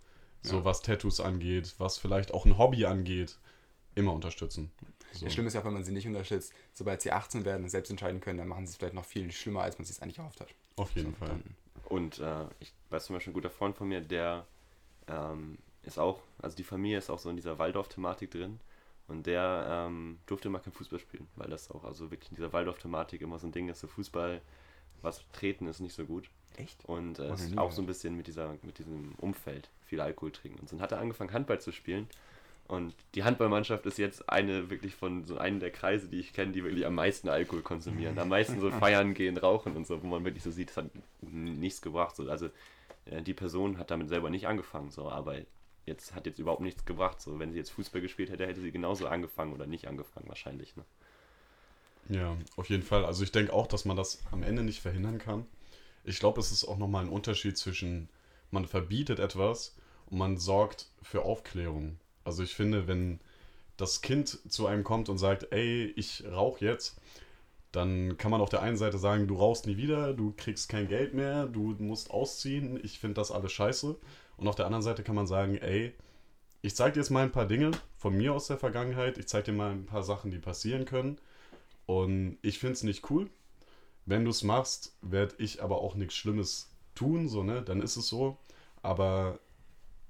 so ja. was Tattoos angeht, was vielleicht auch ein Hobby angeht, immer unterstützen. So. Das Schlimme ist ja, wenn man sie nicht unterstützt, sobald sie 18 werden und selbst entscheiden können, dann machen sie es vielleicht noch viel schlimmer, als man es eigentlich erhofft hat. Auf jeden so, Fall. Und äh, ich weiß zum Beispiel, ein guter Freund von mir, der ähm, ist auch, also die Familie ist auch so in dieser Waldorf-Thematik drin. Und der ähm, durfte immer kein Fußball spielen, weil das auch also wirklich in dieser Waldorf-Thematik immer so ein Ding ist, so Fußball, was treten ist nicht so gut. Echt? Und äh, ist auch so ein bisschen mit, dieser, mit diesem Umfeld, viel Alkohol trinken. Und dann hat er angefangen, Handball zu spielen. Und die Handballmannschaft ist jetzt eine wirklich von so einem der Kreise, die ich kenne, die wirklich am meisten Alkohol konsumieren, am meisten so feiern gehen, rauchen und so, wo man wirklich so sieht, es hat nichts gebracht. So. Also äh, die Person hat damit selber nicht angefangen, so, aber jetzt hat jetzt überhaupt nichts gebracht. So, wenn sie jetzt Fußball gespielt hätte, hätte sie genauso angefangen oder nicht angefangen, wahrscheinlich. Ne? Ja, auf jeden Fall. Also ich denke auch, dass man das am Ende nicht verhindern kann. Ich glaube, es ist auch nochmal ein Unterschied zwischen, man verbietet etwas und man sorgt für Aufklärung. Also ich finde, wenn das Kind zu einem kommt und sagt, ey, ich rauche jetzt, dann kann man auf der einen Seite sagen, du rauchst nie wieder, du kriegst kein Geld mehr, du musst ausziehen, ich finde das alles scheiße. Und auf der anderen Seite kann man sagen, ey, ich zeige dir jetzt mal ein paar Dinge von mir aus der Vergangenheit, ich zeige dir mal ein paar Sachen, die passieren können. Und ich finde es nicht cool. Wenn du es machst, werde ich aber auch nichts Schlimmes tun, so, ne? Dann ist es so. Aber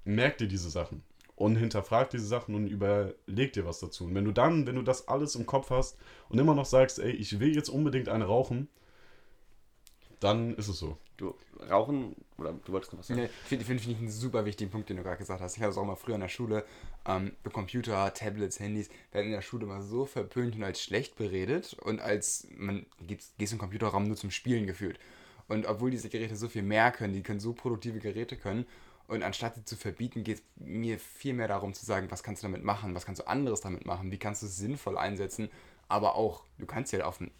merk dir diese Sachen. Und hinterfrag diese Sachen und überleg dir was dazu. Und wenn du dann, wenn du das alles im Kopf hast und immer noch sagst, ey, ich will jetzt unbedingt eine rauchen, dann ist es so. Du rauchen, oder du wolltest noch was sagen? Nee, finde find, find ich einen super wichtigen Punkt, den du gerade gesagt hast. Ich habe es auch mal früher in der Schule, ähm, Computer, Tablets, Handys, werden in der Schule mal so verpönt und als schlecht beredet und als man gehst, gehst im Computerraum nur zum Spielen gefühlt. Und obwohl diese Geräte so viel mehr können, die können so produktive Geräte können, und anstatt sie zu verbieten, geht es mir viel mehr darum zu sagen, was kannst du damit machen, was kannst du anderes damit machen, wie kannst du es sinnvoll einsetzen, aber auch, du kannst ja auf dem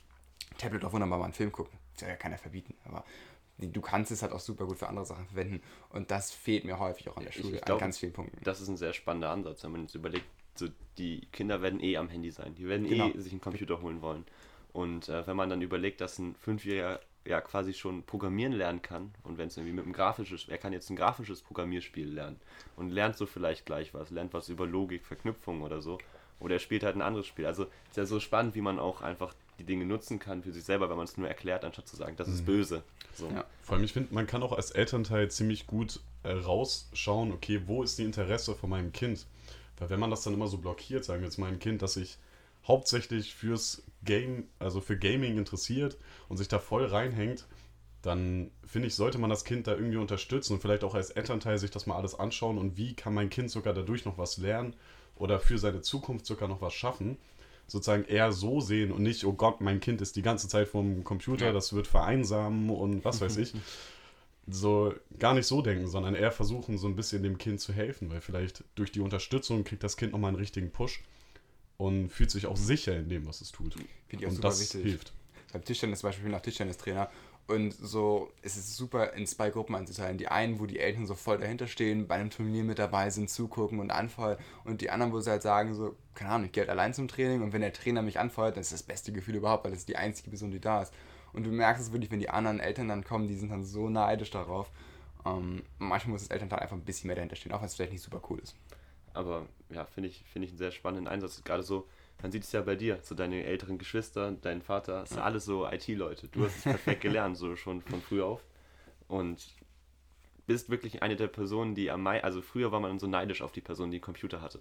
Tablet auch wunderbar mal einen Film gucken. Das soll ja keiner verbieten, aber du kannst es halt auch super gut für andere Sachen verwenden und das fehlt mir häufig auch an der Schule Ich glaub, an ganz vielen Punkten. Das ist ein sehr spannender Ansatz, wenn man jetzt überlegt, so die Kinder werden eh am Handy sein. Die werden Genau. eh sich einen Computer holen wollen. Und äh, wenn man dann überlegt, dass ein Fünfjähriger ja quasi schon programmieren lernen kann und wenn es irgendwie mit einem grafisches, er kann jetzt ein grafisches Programmierspiel lernen und lernt so vielleicht gleich was, lernt was über Logik, Verknüpfung oder so. Oder er spielt halt ein anderes Spiel. Also ist ja so spannend, wie man auch einfach die Dinge nutzen kann für sich selber, wenn man es nur erklärt, anstatt zu sagen, das ist böse. So. Ja. Vor allem, ich finde, man kann auch als Elternteil ziemlich gut äh, rausschauen, okay, wo ist die Interesse von meinem Kind? Weil wenn man das dann immer so blockiert, sagen wir jetzt meinem Kind, dass sich hauptsächlich fürs Game, also für Gaming interessiert und sich da voll reinhängt, dann finde ich, sollte man das Kind da irgendwie unterstützen und vielleicht auch als Elternteil sich das mal alles anschauen und wie kann mein Kind sogar dadurch noch was lernen oder für seine Zukunft sogar noch was schaffen. Sozusagen eher so sehen und nicht, oh Gott, mein Kind ist die ganze Zeit vom Computer, das wird vereinsamen und was weiß ich. So gar nicht so denken, sondern eher versuchen, so ein bisschen dem Kind zu helfen, weil vielleicht durch die Unterstützung kriegt das Kind nochmal einen richtigen Push und fühlt sich auch sicher in dem, was es tut. Finde ich auch Und super das wichtig. hilft. Beim Tischtennis zum Beispiel, ich bin auch Tischtennistrainer und so ist es super, in zwei Gruppen einzuteilen. Die einen, wo die Eltern so voll dahinter stehen, bei einem Turnier mit dabei sind, zugucken und anfeuern und die anderen, wo sie halt sagen so, keine Ahnung, ich gehe halt allein zum Training und wenn der Trainer mich anfeuert, dann ist das beste Gefühl überhaupt, weil das ist die einzige Person, die da ist. Und du merkst es wirklich, wenn die anderen Eltern dann kommen, die sind dann so neidisch darauf. Ähm, manchmal muss das Elternteil einfach ein bisschen mehr dahinter stehen, auch wenn es vielleicht nicht super cool ist. Aber ja, finde ich, finde ich einen sehr spannenden Einsatz. Gerade so, man sieht es ja bei dir, so deine älteren Geschwister, dein Vater, das sind alles so IT-Leute. Du hast es perfekt gelernt, so schon von früh auf. Und bist wirklich eine der Personen, die am meisten, also früher war man so neidisch auf die Person, die einen Computer hatte.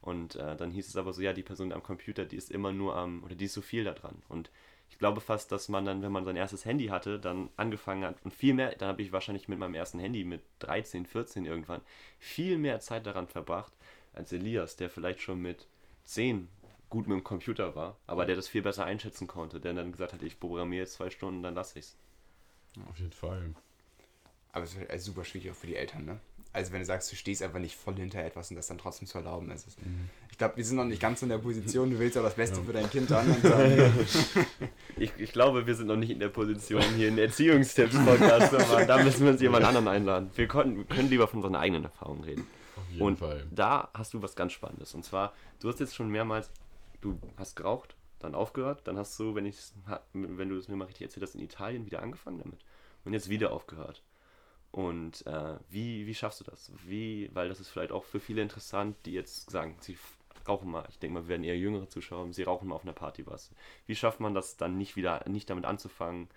Und äh, dann hieß es aber so, ja, die Person am Computer, die ist immer nur am, oder die ist so viel da dran. Und ich glaube fast, dass man dann, wenn man sein erstes Handy hatte, dann angefangen hat und viel mehr, dann habe ich wahrscheinlich mit meinem ersten Handy mit 13, 14 irgendwann viel mehr Zeit daran verbracht, als Elias, der vielleicht schon mit 10 gut mit dem Computer war, aber der das viel besser einschätzen konnte, der dann gesagt hat, ich programmiere jetzt zwei Stunden, dann lasse ich's. Auf jeden Fall. Aber es ist halt super schwierig auch für die Eltern, ne? Also wenn du sagst, du stehst einfach nicht voll hinter etwas und das dann trotzdem zu erlauben ist. es- Ich glaube, wir sind noch nicht ganz so in der Position, du willst ja das Beste für dein Kind dann Ich, ich glaube, wir sind noch nicht in der Position, hier einen Erziehungstipps-Podcast zu machen. Da müssen wir uns jemand anderen einladen. Wir, konnten, wir können lieber von unseren eigenen Erfahrungen reden. Jeden Und Fall. da hast du was ganz Spannendes. Und zwar, du hast jetzt schon mehrmals, du hast geraucht, dann aufgehört, dann hast du, wenn, ich's wenn du es mir mal richtig erzählt hast, in Italien wieder angefangen damit. Und jetzt wieder aufgehört. Und äh, wie, wie schaffst du das? Wie, weil das ist vielleicht auch für viele interessant, die jetzt sagen, sie rauchen mal, ich denke mal, wir werden eher jüngere Zuschauer, sie rauchen mal auf einer Party was. Wie schafft man das dann nicht wieder, nicht damit anzufangen,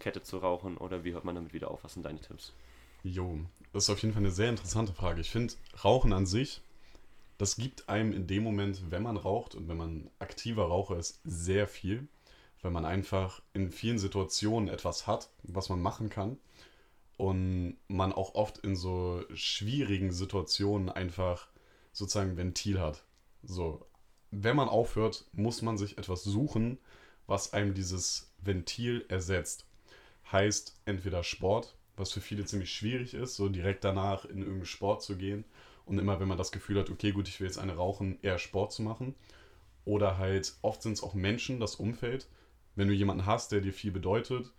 Kette zu rauchen oder wie hört man damit wieder auf? Was sind deine Tipps? Jo, das ist auf jeden Fall eine sehr interessante Frage. Ich finde, Rauchen an sich, das gibt einem in dem Moment, wenn man raucht und wenn man aktiver Raucher ist, sehr viel, weil man einfach in vielen Situationen etwas hat, was man machen kann und man auch oft in so schwierigen Situationen einfach sozusagen Ventil hat. So, wenn man aufhört, muss man sich etwas suchen, was einem dieses Ventil ersetzt. Heißt entweder Sport, was für viele ziemlich schwierig ist, so direkt danach in irgendeinen Sport zu gehen und immer, wenn man das Gefühl hat, okay, gut, ich will jetzt eine rauchen, eher Sport zu machen. Oder halt, oft sind es auch Menschen, das Umfeld. Wenn du jemanden hast, der dir viel bedeutet,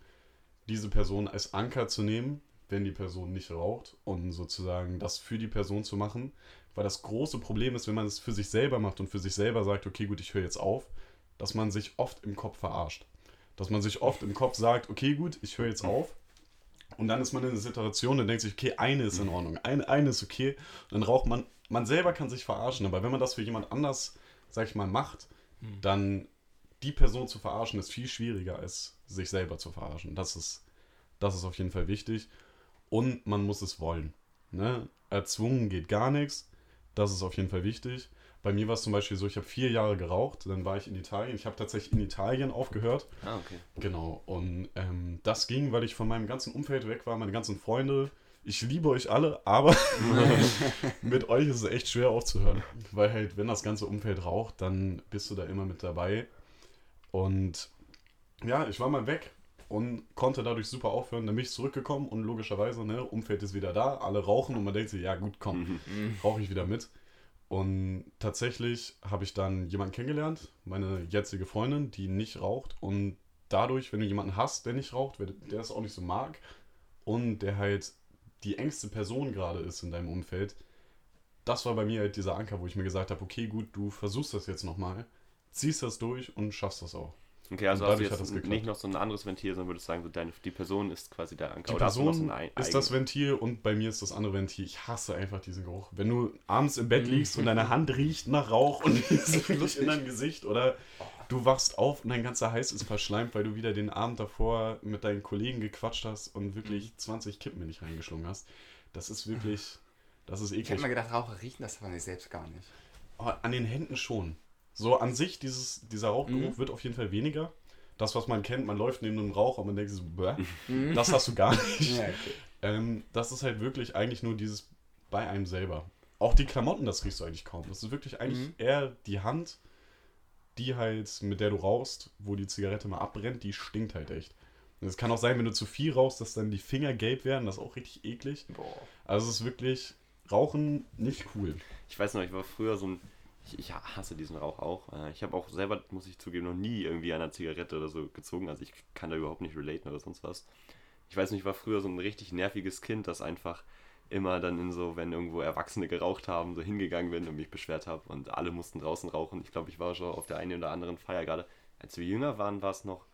diese Person als Anker zu nehmen, wenn die Person nicht raucht und sozusagen das für die Person zu machen. Weil das große Problem ist, wenn man es für sich selber macht und für sich selber sagt, okay, gut, ich höre jetzt auf, dass man sich oft im Kopf verarscht. Dass man sich oft im Kopf sagt, okay, gut, ich höre jetzt auf. Und dann ist man in einer Situation und denkt sich, okay, eine ist in Ordnung, eine, eine ist okay. Und dann raucht man, man selber kann sich verarschen, aber wenn man das für jemand anders, sag ich mal, macht, dann die Person zu verarschen ist viel schwieriger als sich selber zu verarschen. Das ist, das ist auf jeden Fall wichtig. Und man muss es wollen. Ne? Erzwungen geht gar nichts. Das ist auf jeden Fall wichtig. Bei mir war es zum Beispiel so, ich habe vier Jahre geraucht, dann war ich in Italien. Ich habe tatsächlich in Italien aufgehört. Ah, okay. Genau. Und ähm, das ging, weil ich von meinem ganzen Umfeld weg war, meine ganzen Freunde. Ich liebe euch alle, aber mit euch ist es echt schwer aufzuhören. Weil halt, wenn das ganze Umfeld raucht, dann bist du da immer mit dabei. Und ja, ich war mal weg und konnte dadurch super aufhören. Dann bin ich zurückgekommen und logischerweise, ne, Umfeld ist wieder da, alle rauchen und man denkt sich, ja gut, komm, rauche ich wieder mit. Und tatsächlich habe ich dann jemanden kennengelernt, meine jetzige Freundin, die nicht raucht. Und dadurch, wenn du jemanden hast, der nicht raucht, der es auch nicht so mag und der halt die engste Person gerade ist in deinem Umfeld, das war bei mir halt dieser Anker, wo ich mir gesagt habe, okay, gut, du versuchst das jetzt nochmal, ziehst das durch und schaffst das auch. Okay, also hast du jetzt nicht noch so ein anderes Ventil, sondern würdest sagen, so deine, die Person ist quasi der Anker. Die Person so ein ist das Ventil und bei mir ist das andere Ventil. Ich hasse einfach diesen Geruch. Wenn du abends im Bett liegst und deine Hand riecht nach Rauch und ist wirklich in deinem Gesicht oder du wachst auf und dein ganzer Hals ist verschleimt, weil du wieder den Abend davor mit deinen Kollegen gequatscht hast und wirklich 20 Kippen in dich reingeschlungen hast. Das ist wirklich, das ist Ich hätte eklig. mal gedacht, Raucher riechen das von sich selbst gar nicht. Oh, an den Händen schon. So an sich, dieses, dieser Rauchgeruch Mhm. wird auf jeden Fall weniger. Das, was man kennt, man läuft neben einem Rauch und man denkt so, bäh, das hast du gar nicht. Ja, okay. Ähm, das ist halt wirklich eigentlich nur dieses bei einem selber. Auch die Klamotten, das riechst du eigentlich kaum. Das ist wirklich eigentlich Mhm. eher die Hand, die halt, mit der du rauchst, wo die Zigarette mal abbrennt, die stinkt halt echt. Und es kann auch sein, wenn du zu viel rauchst, dass dann die Finger gelb werden, das ist auch richtig eklig. Boah. Also es ist wirklich, Rauchen nicht cool. Ich weiß noch, ich war früher so ein. Ich, ich hasse diesen Rauch auch. Äh, Ich habe auch selber, muss ich zugeben, noch nie irgendwie an einer Zigarette oder so gezogen. Also ich kann da überhaupt nicht relaten oder sonst was. Ich weiß nicht, ich war früher so ein richtig nerviges Kind, das einfach immer dann in so, wenn irgendwo Erwachsene geraucht haben, so hingegangen bin und mich beschwert habe und alle mussten draußen rauchen. Ich glaube, ich war schon auf der einen oder anderen Feier gerade. Als wir jünger waren, war es noch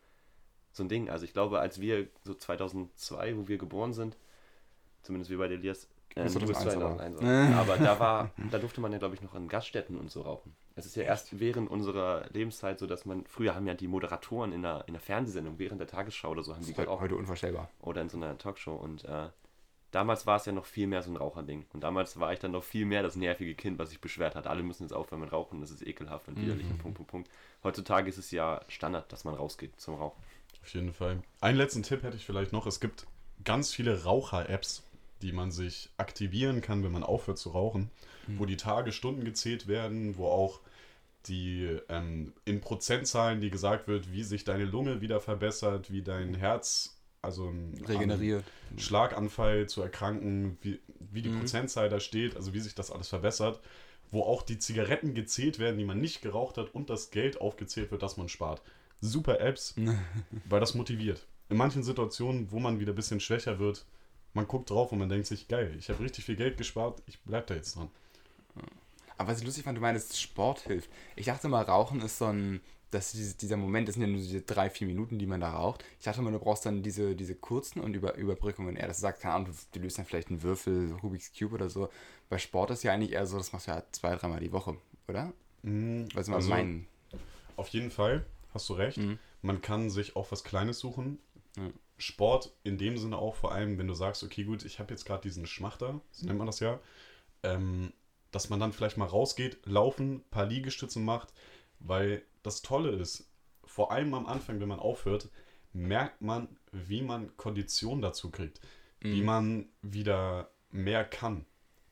so ein Ding. Also ich glaube, als wir so 2002, wo wir geboren sind, zumindest wie bei Elias, ähm, Bist du bist 2001 2001. Aber da war, da durfte man ja, glaube ich, noch in Gaststätten und so rauchen. Es ist ja erst während unserer Lebenszeit so, dass man, früher haben ja die Moderatoren in der, in der Fernsehsendung, während der Tagesschau oder so, haben Das die ist heute, geraucht. heute unvorstellbar. Oder in so einer Talkshow. Und äh, damals war es ja noch viel mehr so ein Raucherding. Und damals war ich dann noch viel mehr das nervige Kind, was sich beschwert hat. Alle müssen jetzt aufhören mit Rauchen, das ist ekelhaft und widerlich und Punkt, Punkt, Punkt. Heutzutage ist es ja Standard, dass man rausgeht zum Rauchen. Auf jeden Fall. Einen letzten Tipp hätte ich vielleicht noch. Es gibt ganz viele Raucher-Apps, die man sich aktivieren kann, wenn man aufhört zu rauchen, wo die Tage, Stunden gezählt werden, wo auch die ähm, in Prozentzahlen, die gesagt wird, wie sich deine Lunge wieder verbessert, wie dein Herz, also ein Regeneriert. an Schlaganfall zu erkranken, wie, wie die Mhm. Prozentzahl da steht, also wie sich das alles verbessert, wo auch die Zigaretten gezählt werden, die man nicht geraucht hat und das Geld aufgezählt wird, das man spart. Super Apps, weil das motiviert. In manchen Situationen, wo man wieder ein bisschen schwächer wird, man guckt drauf und man denkt sich, geil, ich habe richtig viel Geld gespart, ich bleib da jetzt dran. Aber was ich lustig fand, du meinst, Sport hilft. Ich dachte mal, Rauchen ist so ein, dass dieser Moment, das sind ja nur diese drei, vier Minuten, die man da raucht. Ich dachte mal, du brauchst dann diese, diese kurzen und Über Überbrückungen eher. Das sagt, keine Ahnung, du, löst dann vielleicht einen Würfel, Rubik's Cube oder so. Bei Sport ist ja eigentlich eher so, das machst du ja zwei, dreimal die Woche, oder? Mhm, Was man also, meinen. Auf jeden Fall, hast du recht. Mhm. Man kann sich auch was Kleines suchen. Ja. Sport in dem Sinne auch vor allem, wenn du sagst, okay, gut, ich habe jetzt gerade diesen Schmachter, so nennt man das ja, ähm, dass man dann vielleicht mal rausgeht, laufen, paar Liegestützen macht, weil das Tolle ist, vor allem am Anfang, wenn man aufhört, merkt man, wie man Kondition dazu kriegt, wie Mhm. man wieder mehr kann.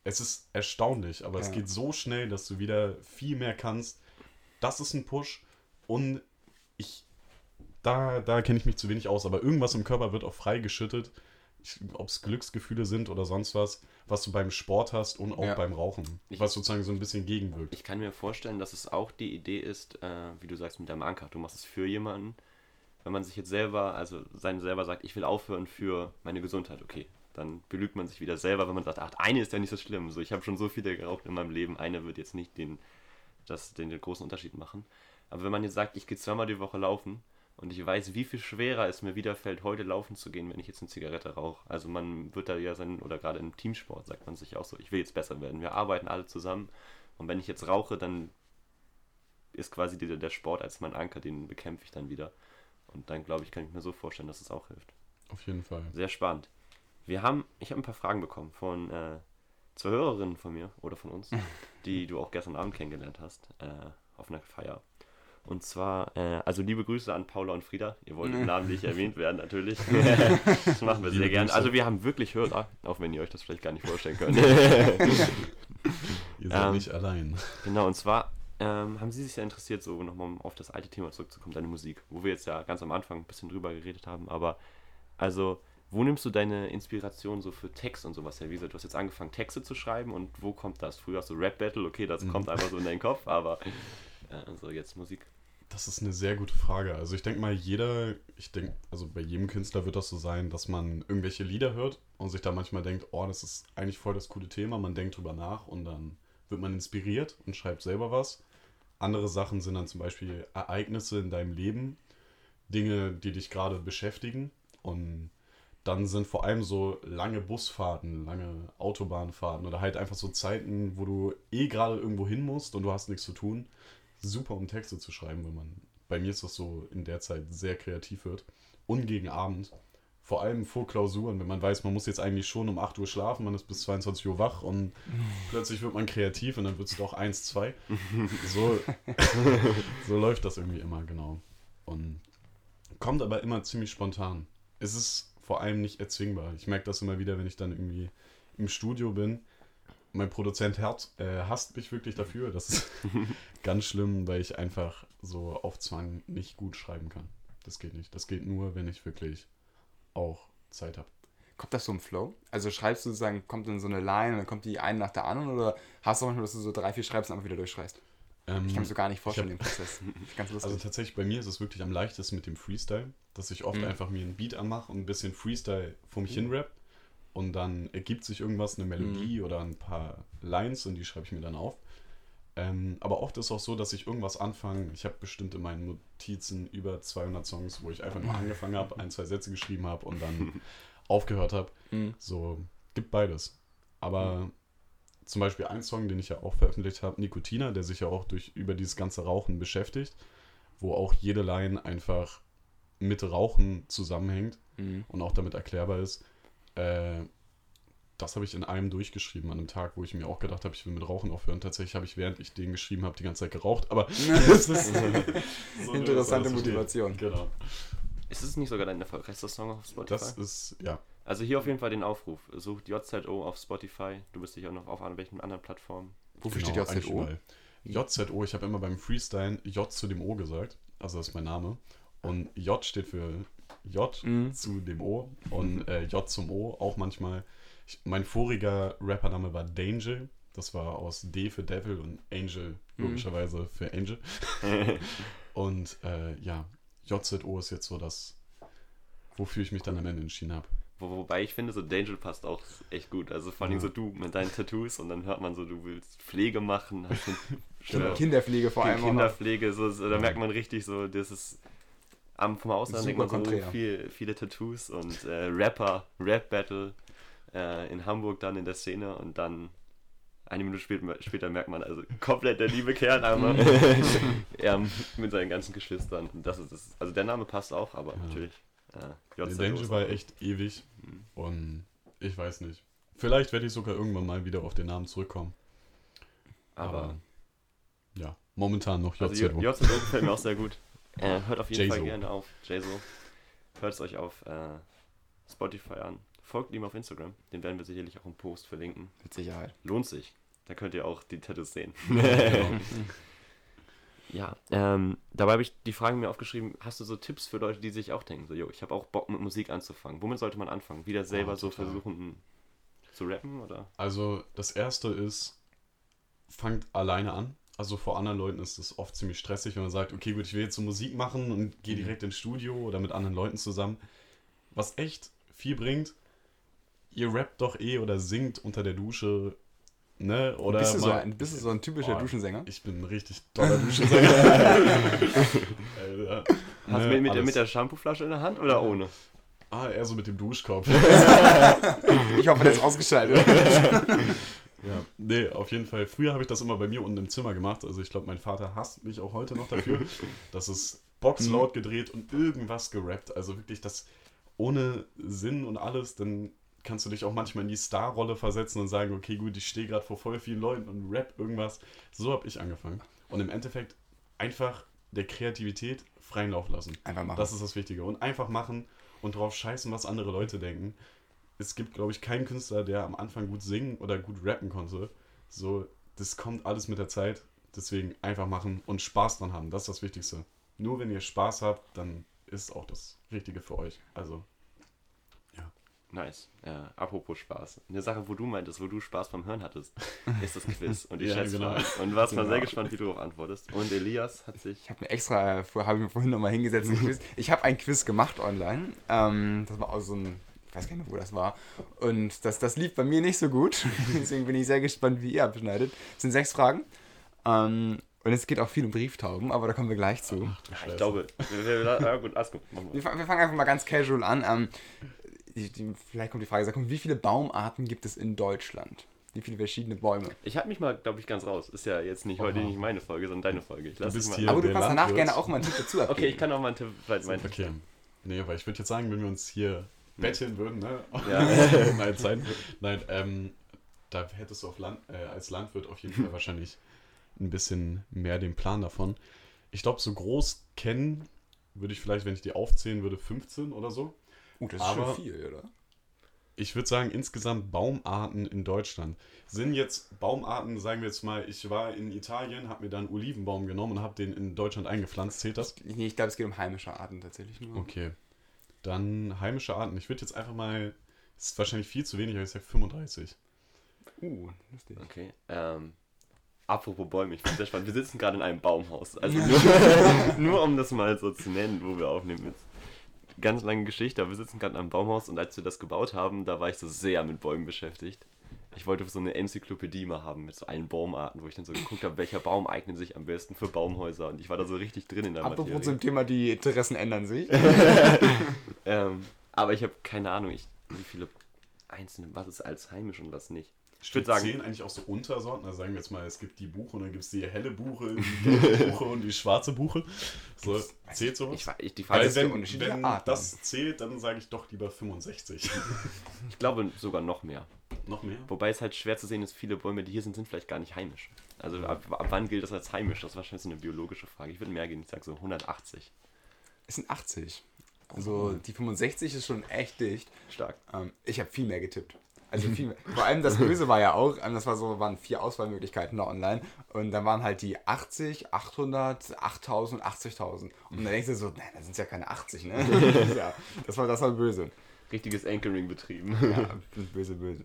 Es ist erstaunlich, aber es Ja. geht so schnell, dass du wieder viel mehr kannst. Das ist ein Push und ich, da, da kenne ich mich zu wenig aus, aber irgendwas im Körper wird auch freigeschüttet. Ob es Glücksgefühle sind oder sonst was, was du beim Sport hast und auch Ja. beim Rauchen, Ich- was sozusagen so ein bisschen gegenwirkt. Ich kann mir vorstellen, dass es auch die Idee ist, äh, wie du sagst, mit deinem Anker. Du machst es für jemanden. Wenn man sich jetzt selber, also sein selber sagt, ich will aufhören für meine Gesundheit, okay, dann belügt man sich wieder selber, wenn man sagt, ach, eine ist ja nicht so schlimm. So, ich habe schon so viele geraucht in meinem Leben, eine wird jetzt nicht den, das, den, den großen Unterschied machen. Aber wenn man jetzt sagt, ich gehe zweimal die Woche laufen und ich weiß, wie viel schwerer es mir wieder fällt, heute laufen zu gehen, wenn ich jetzt eine Zigarette rauche. Also man wird da ja sein, oder gerade im Teamsport sagt man sich auch so, ich will jetzt besser werden. Wir arbeiten alle zusammen und wenn ich jetzt rauche, dann ist quasi der, der Sport als mein Anker, den bekämpfe ich dann wieder. Und dann glaube ich, kann ich mir so vorstellen, dass es auch hilft. Auf jeden Fall. Sehr spannend. Wir haben, ich habe ein paar Fragen bekommen von äh, zwei Hörerinnen von mir oder von uns, die du auch gestern Abend kennengelernt hast, äh, auf einer Feier. Und zwar, äh, also liebe Grüße an Paula und Frieda. Ihr wollt namentlich erwähnt werden, natürlich. das machen wir Liebe sehr gern. Grüße. Also wir haben wirklich Hörer, auch wenn ihr euch das vielleicht gar nicht vorstellen könnt. Ihr seid Ähm, nicht allein. Genau, und zwar ähm, haben Sie sich ja interessiert, so nochmal um auf das alte Thema zurückzukommen, deine Musik, wo wir jetzt ja ganz am Anfang ein bisschen drüber geredet haben, aber also, wo nimmst du deine Inspiration so für Text und sowas her? Wie gesagt, du hast jetzt angefangen, Texte zu schreiben und wo kommt das? Früher hast du Rap-Battle, okay, das kommt einfach so in deinen Kopf, aber also jetzt Musik. Das ist eine sehr gute Frage. Also ich denke mal, jeder, ich denke, also bei jedem Künstler wird das so sein, dass man irgendwelche Lieder hört und sich da manchmal denkt, oh, das ist eigentlich voll das coole Thema. Man denkt drüber nach und dann wird man inspiriert und schreibt selber was. Andere Sachen sind dann zum Beispiel Ereignisse in deinem Leben, Dinge, die dich gerade beschäftigen. Und dann sind vor allem so lange Busfahrten, lange Autobahnfahrten oder halt einfach so Zeiten, wo du eh gerade irgendwo hin musst und du hast nichts zu tun. Super, um Texte zu schreiben, wenn man. Bei mir ist das so in der Zeit sehr kreativ wird. Und gegen Abend. Vor allem vor Klausuren, wenn man weiß, man muss jetzt eigentlich schon um 8 Uhr schlafen, man ist bis 22 Uhr wach und plötzlich wird man kreativ und dann wird es doch 1, 2. So, so läuft das irgendwie immer, genau. Und kommt aber immer ziemlich spontan. Es ist vor allem nicht erzwingbar. Ich merke das immer wieder, wenn ich dann irgendwie im Studio bin. Mein Produzent Herz, äh, hasst mich wirklich dafür. Das ist ganz schlimm, weil ich einfach so auf Zwang nicht gut schreiben kann. Das geht nicht. Das geht nur, wenn ich wirklich auch Zeit habe. Kommt das so im Flow? Also schreibst du sozusagen, kommt dann so eine Line und dann kommt die eine nach der anderen oder hast du manchmal, dass du so drei, vier schreibst und einfach wieder durchschreist? Ähm, Ich kann mir so gar nicht vorstellen, ich den Prozess. Also tatsächlich bei mir ist es wirklich am leichtesten mit dem Freestyle, dass ich oft Mhm. einfach mir einen Beat anmache und ein bisschen Freestyle vor mich hin rap und dann ergibt sich irgendwas, eine Melodie oder ein paar Lines und die schreibe ich mir dann auf. Ähm, aber oft ist auch so, dass ich irgendwas anfange. Ich habe bestimmt in meinen Notizen über 200 Songs, wo ich einfach nur angefangen habe, ein, zwei Sätze geschrieben habe und dann aufgehört habe. Mhm. So, gibt beides. Aber zum Beispiel ein Song, den ich ja auch veröffentlicht habe, Nikotina, der sich ja auch durch über dieses ganze Rauchen beschäftigt, wo auch jede Line einfach mit Rauchen zusammenhängt Mhm. und auch damit erklärbar ist. Äh, das habe ich in einem durchgeschrieben an einem Tag, wo ich mir auch gedacht habe, ich will mit Rauchen aufhören. Tatsächlich habe ich, während ich den geschrieben habe, die ganze Zeit geraucht. Aber das ist so Interessante das versteht. Motivation. Genau. Ist es nicht sogar dein erfolgreichster Song auf Spotify? Das ist, ja. also hier auf jeden Fall den Aufruf. Sucht JZO auf Spotify. Du bist sicher noch auf welchen anderen Plattformen. Wofür Genau, steht JZO? JZO, ich habe immer beim Freestyle J zu dem O gesagt. Also das ist mein Name. Und J steht für J Mhm. zu dem O und äh, J zum O auch manchmal. Ich, mein voriger Rappername war Danger. Das war aus D für Devil und Angel Mhm. logischerweise für Angel. und äh, ja, JZO ist jetzt so das, wofür ich mich dann am Ende entschieden habe. Wo, wobei ich finde, so Danger passt auch echt gut. Also vor allem Ja. so du mit deinen Tattoos und dann hört man so, du willst Pflege machen, hast Genau. Kinderpflege vor allem. Kinderpflege, so, so, da merkt man richtig so, das ist am, vom Ausland denkt man so konträr. viel, viele Tattoos und äh, Rapper, Rap-Battle äh, in Hamburg dann in der Szene und dann eine Minute später, später merkt man also komplett der liebe Kern einmal ja, mit seinen ganzen Geschwistern. Und das ist das, also der Name passt auch, aber Ja. natürlich. Äh, Der JZO Danger ist war echt ewig Mhm. und ich weiß nicht. Vielleicht werde ich sogar irgendwann mal wieder auf den Namen zurückkommen. Aber Aber ja, momentan noch also JZO. J- JZO gefällt mir auch sehr gut. Äh, hört auf jeden Fall gerne auf. JZO. Hört es euch auf äh, Spotify an. Folgt ihm auf Instagram. Den werden wir sicherlich auch im Post verlinken. Mit Sicherheit. Lohnt sich. Da könnt ihr auch die Tattoos sehen. Genau. Ja, ähm, dabei habe ich die Fragen mir aufgeschrieben. Hast du so Tipps für Leute, die sich auch denken, so, jo, ich habe auch Bock mit Musik anzufangen. Womit sollte man anfangen? Wieder selber Ah, so versuchen zu rappen oder? Also das erste ist, fangt alleine an. Also vor anderen Leuten ist es oft ziemlich stressig, wenn man sagt, okay, gut, ich will jetzt so Musik machen und Mhm. gehe direkt ins Studio oder mit anderen Leuten zusammen. Was echt viel bringt, ihr rappt doch eh oder singt unter der Dusche, ne? Oder bist, du so ein, bist du so ein typischer Oh, Duschensänger? Ich bin ein richtig toller Duschensänger. Alter. Hast du Ne, mit, mit, der, mit der Shampooflasche in der Hand oder ohne? Ah, eher so mit dem Duschkopf. Ich hoffe, der ist ausgeschaltet. Ja, nee, auf jeden Fall. Früher habe ich das immer bei mir unten im Zimmer gemacht. Also ich glaube, mein Vater hasst mich auch heute noch dafür. Das ist Box laut gedreht und irgendwas gerappt. Also wirklich das ohne Sinn und alles. Dann kannst du dich auch manchmal in die Star-Rolle versetzen und sagen, okay, gut, ich stehe gerade vor voll vielen Leuten und rap irgendwas. So habe ich angefangen. Und im Endeffekt einfach der Kreativität freien Lauf lassen. Einfach machen. Das ist das Wichtige. Und einfach machen und drauf scheißen, was andere Leute denken. Es gibt, glaube ich, keinen Künstler, der am Anfang gut singen oder gut rappen konnte. So, das kommt alles mit der Zeit. Deswegen einfach machen und Spaß dran haben. Das ist das Wichtigste. Nur wenn ihr Spaß habt, dann ist auch das Richtige für euch. Also, Nice. Ja, apropos Spaß. Eine Sache, wo du meintest, wo du Spaß beim Hören hattest, ist das Quiz und die Ja, Schätzfragen. genau. Und warst mal Genau. sehr gespannt, wie du darauf antwortest. Und Elias hat sich. Ich habe mir extra, äh, habe ich mir vorhin nochmal hingesetzt, ein Quiz. Ich habe ein Quiz gemacht online. Ähm, das war auch so ein, ich weiß gar nicht mehr, wo das war. Und das, das lief bei mir nicht so gut. Deswegen bin ich sehr gespannt, wie ihr abschneidet. Es sind sechs Fragen. Ähm, und es geht auch viel um Brieftauben, aber da kommen wir gleich zu. Ich glaube. Ja, gut, alles gut. Wir, wir. fang- wir fangen einfach mal ganz casual an. Ähm, die, die, vielleicht kommt die Frage, sag mal, wie viele Baumarten gibt es in Deutschland? Wie viele verschiedene Bäume? Ich halte mich mal, glaube ich, ganz raus. Ist ja jetzt nicht heute Oha. nicht meine Folge, sondern deine Folge. Ich lass Du hier- mal. aber du kannst danach gerne auch mal einen Tipp dazu abgeben. Okay, ich kann auch mal einen Tipp. Mein okay. Nee, aber ich würde jetzt sagen, wenn wir uns hier betteln würden, ne? Ja. Nein, Zeit. Nein, ähm, da hättest du auf Land, äh, als Landwirt auf jeden Fall wahrscheinlich ein bisschen mehr den Plan davon. Ich glaube, so groß kennen würde ich vielleicht, wenn ich die aufzählen würde, 15 oder so. Uh, das Aber- viel, oder? Ich würde sagen, insgesamt Baumarten in Deutschland. Sind jetzt Baumarten, sagen wir jetzt mal, ich war in Italien, habe mir dann einen Olivenbaum genommen und habe den in Deutschland eingepflanzt. Zählt das? Nee, ich glaube, es geht um heimische Arten tatsächlich nur. Okay. Dann heimische Arten. Ich würde jetzt einfach mal, das ist wahrscheinlich viel zu wenig, aber ich sage 35. Uh, lustig. Okay. Ähm, apropos Bäume, ich bin sehr spannend. Wir sitzen gerade in einem Baumhaus. Also nur, nur um das mal so zu nennen, wo wir aufnehmen jetzt. Ganz lange Geschichte, aber wir sitzen gerade in einem Baumhaus und als wir das gebaut haben, da war ich so sehr mit Bäumen beschäftigt. Ich wollte so eine Enzyklopädie mal haben mit so allen Baumarten, wo ich dann so geguckt habe, welcher Baum eignet sich am besten für Baumhäuser und ich war da so richtig drin in der Apropos Materie. zum Thema, die Interessen ändern sich. Ähm, aber ich habe keine Ahnung, ich, wie viele einzelne, was ist als heimisch und was nicht. Ich würde sagen, zählen eigentlich auch so Untersorten. Also sagen wir jetzt mal, es gibt die Buche und dann gibt es die helle Buche, die gelbe Buche und die schwarze Buche. So, zählt sowas? ich, ich, die Weil Frage es ist, wenn, wenn Arten. das zählt, dann sage ich doch lieber 65. ich glaube sogar noch mehr. Noch mehr? Wobei es halt schwer zu sehen ist, viele Bäume, die hier sind, sind vielleicht gar nicht heimisch. Also ab, ab wann gilt das als heimisch? Das ist wahrscheinlich so eine biologische Frage. Ich würde mehr gehen, ich sage so 180. Es sind 80. Also die 65 ist schon echt dicht. Stark. Ähm, ich habe viel mehr getippt. Also viel mehr. Vor allem das Böse war ja auch, ähm, das war so, waren vier Auswahlmöglichkeiten da online. Und dann waren halt die 80, 800, 8000, 80.000. Und dann denkst du so, nein, das sind ja keine 80, ne? ja, das war, das war böse. Richtiges Anchoring betrieben. Ja, böse, böse.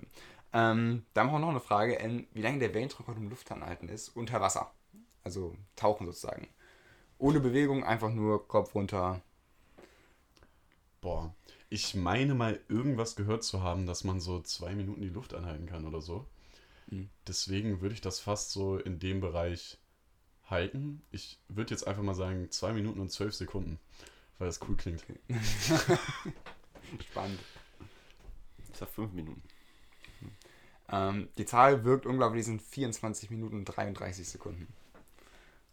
Ähm, da haben wir noch eine Frage, wie lange der Weltrekord im Luftanhalten ist unter Wasser. Also tauchen sozusagen. Ohne Bewegung, einfach nur Kopf runter. Boah. Ich meine mal irgendwas gehört zu haben, dass man so zwei Minuten die Luft anhalten kann oder so. Mhm. Deswegen würde ich das fast so in dem Bereich halten. Ich würde jetzt einfach mal sagen zwei Minuten und zwölf Sekunden, weil das cool klingt. Spannend. Ich sag 5 Minuten. Ähm, die Zahl wirkt unglaublich, sind 24 Minuten und 33 Sekunden.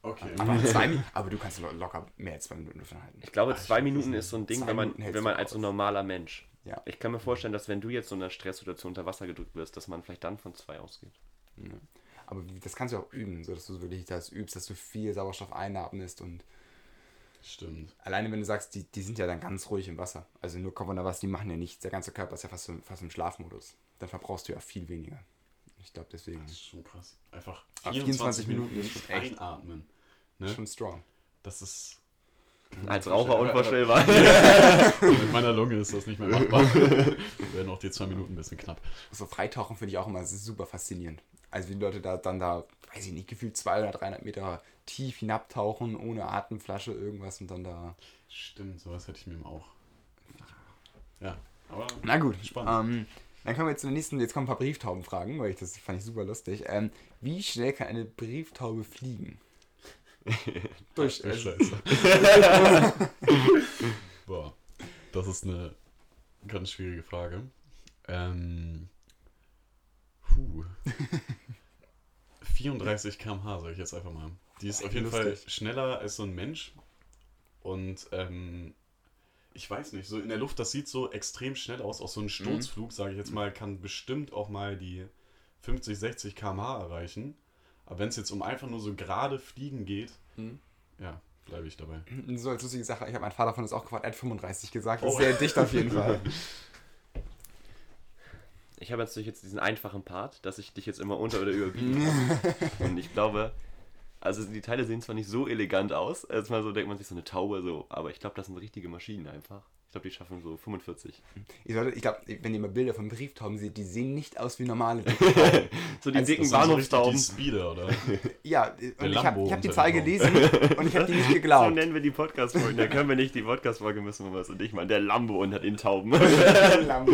Okay. Aber, zwei, aber du kannst lo- locker mehr als zwei Minuten Luft anhalten. Ich glaube, Ah, zwei weiß Minuten ist so ein Ding, wenn man, wenn man als so normaler Mensch. Ja. Ich kann mir vorstellen, dass wenn du jetzt so in einer Stresssituation unter Wasser gedrückt wirst, dass man vielleicht dann von zwei ausgeht. Ja. Aber das kannst du auch üben, so dass du wirklich das übst, dass du viel Sauerstoff einatmest und Stimmt. alleine wenn du sagst, die, die sind ja dann ganz ruhig im Wasser. Also nur Wasser, die machen ja nichts. Der ganze Körper ist ja fast, im- fast im Schlafmodus. Dann verbrauchst du ja viel weniger. Ich glaube deswegen. Das ist schon krass. Einfach Ah, 24, 24 Minuten Minuten ist nicht einatmen. Ne? Schon strong. Das ist. Als Raucher unvorstellbar. Mit meiner Lunge ist das nicht mehr machbar. Werden auch die zwei Minuten ein bisschen knapp. So Freitauchen finde ich auch immer super faszinierend. Also wie die Leute da dann da, weiß ich nicht, gefühlt 200, 300 Meter tief hinabtauchen, ohne Atemflasche, irgendwas und dann da... Stimmt, sowas hätte ich mir auch. Ja, aber. Na gut, Spannend. Ähm, dann kommen wir jetzt zu der nächsten, jetzt kommen ein paar Brieftaubenfragen, weil ich das fand ich super lustig. Ähm, wie schnell kann eine Brieftaube fliegen? Durch, Du Scheiße. Boah, das ist eine ganz schwierige Frage. Ähm. Puh. 34 km/h, sag ich jetzt einfach mal. Die ist auf jeden Lustig. Fall schneller als so ein Mensch. Und ähm, ich weiß nicht, so in der Luft, das sieht so extrem schnell aus. Auch so ein Sturzflug, sage ich jetzt mal, kann bestimmt auch mal die 50, 60 km/h erreichen. Aber wenn es jetzt um einfach nur so gerade Fliegen geht, ja, bleibe ich dabei. So als lustige Sache, ich habe meinen Vater von uns auch gefragt, er hat 35 gesagt. Das ist Oh. sehr dicht auf jeden Fall. Ich habe natürlich jetzt diesen einfachen Part, dass ich dich jetzt immer unter- oder überbieten kann. Und ich glaube, also die Teile sehen zwar nicht so elegant aus, erstmal so denkt man sich so eine Taube so, aber ich glaube, das sind richtige Maschinen einfach. Ich glaube, die schaffen so 45. Ich, ich glaube, wenn ihr mal Bilder von Brieftauben seht, die sehen nicht aus wie normale. So die Also, dicken Das sind so Bahnhofstauben. die Speeder, oder? ja, und ich habe hab die Zahl gelesen und ich habe die nicht So geglaubt. nennen wir die Podcast-Folge. Da können wir nicht die Podcast-Folge müssen wir was und ich meine, der Lambo unter den Tauben. Lambo.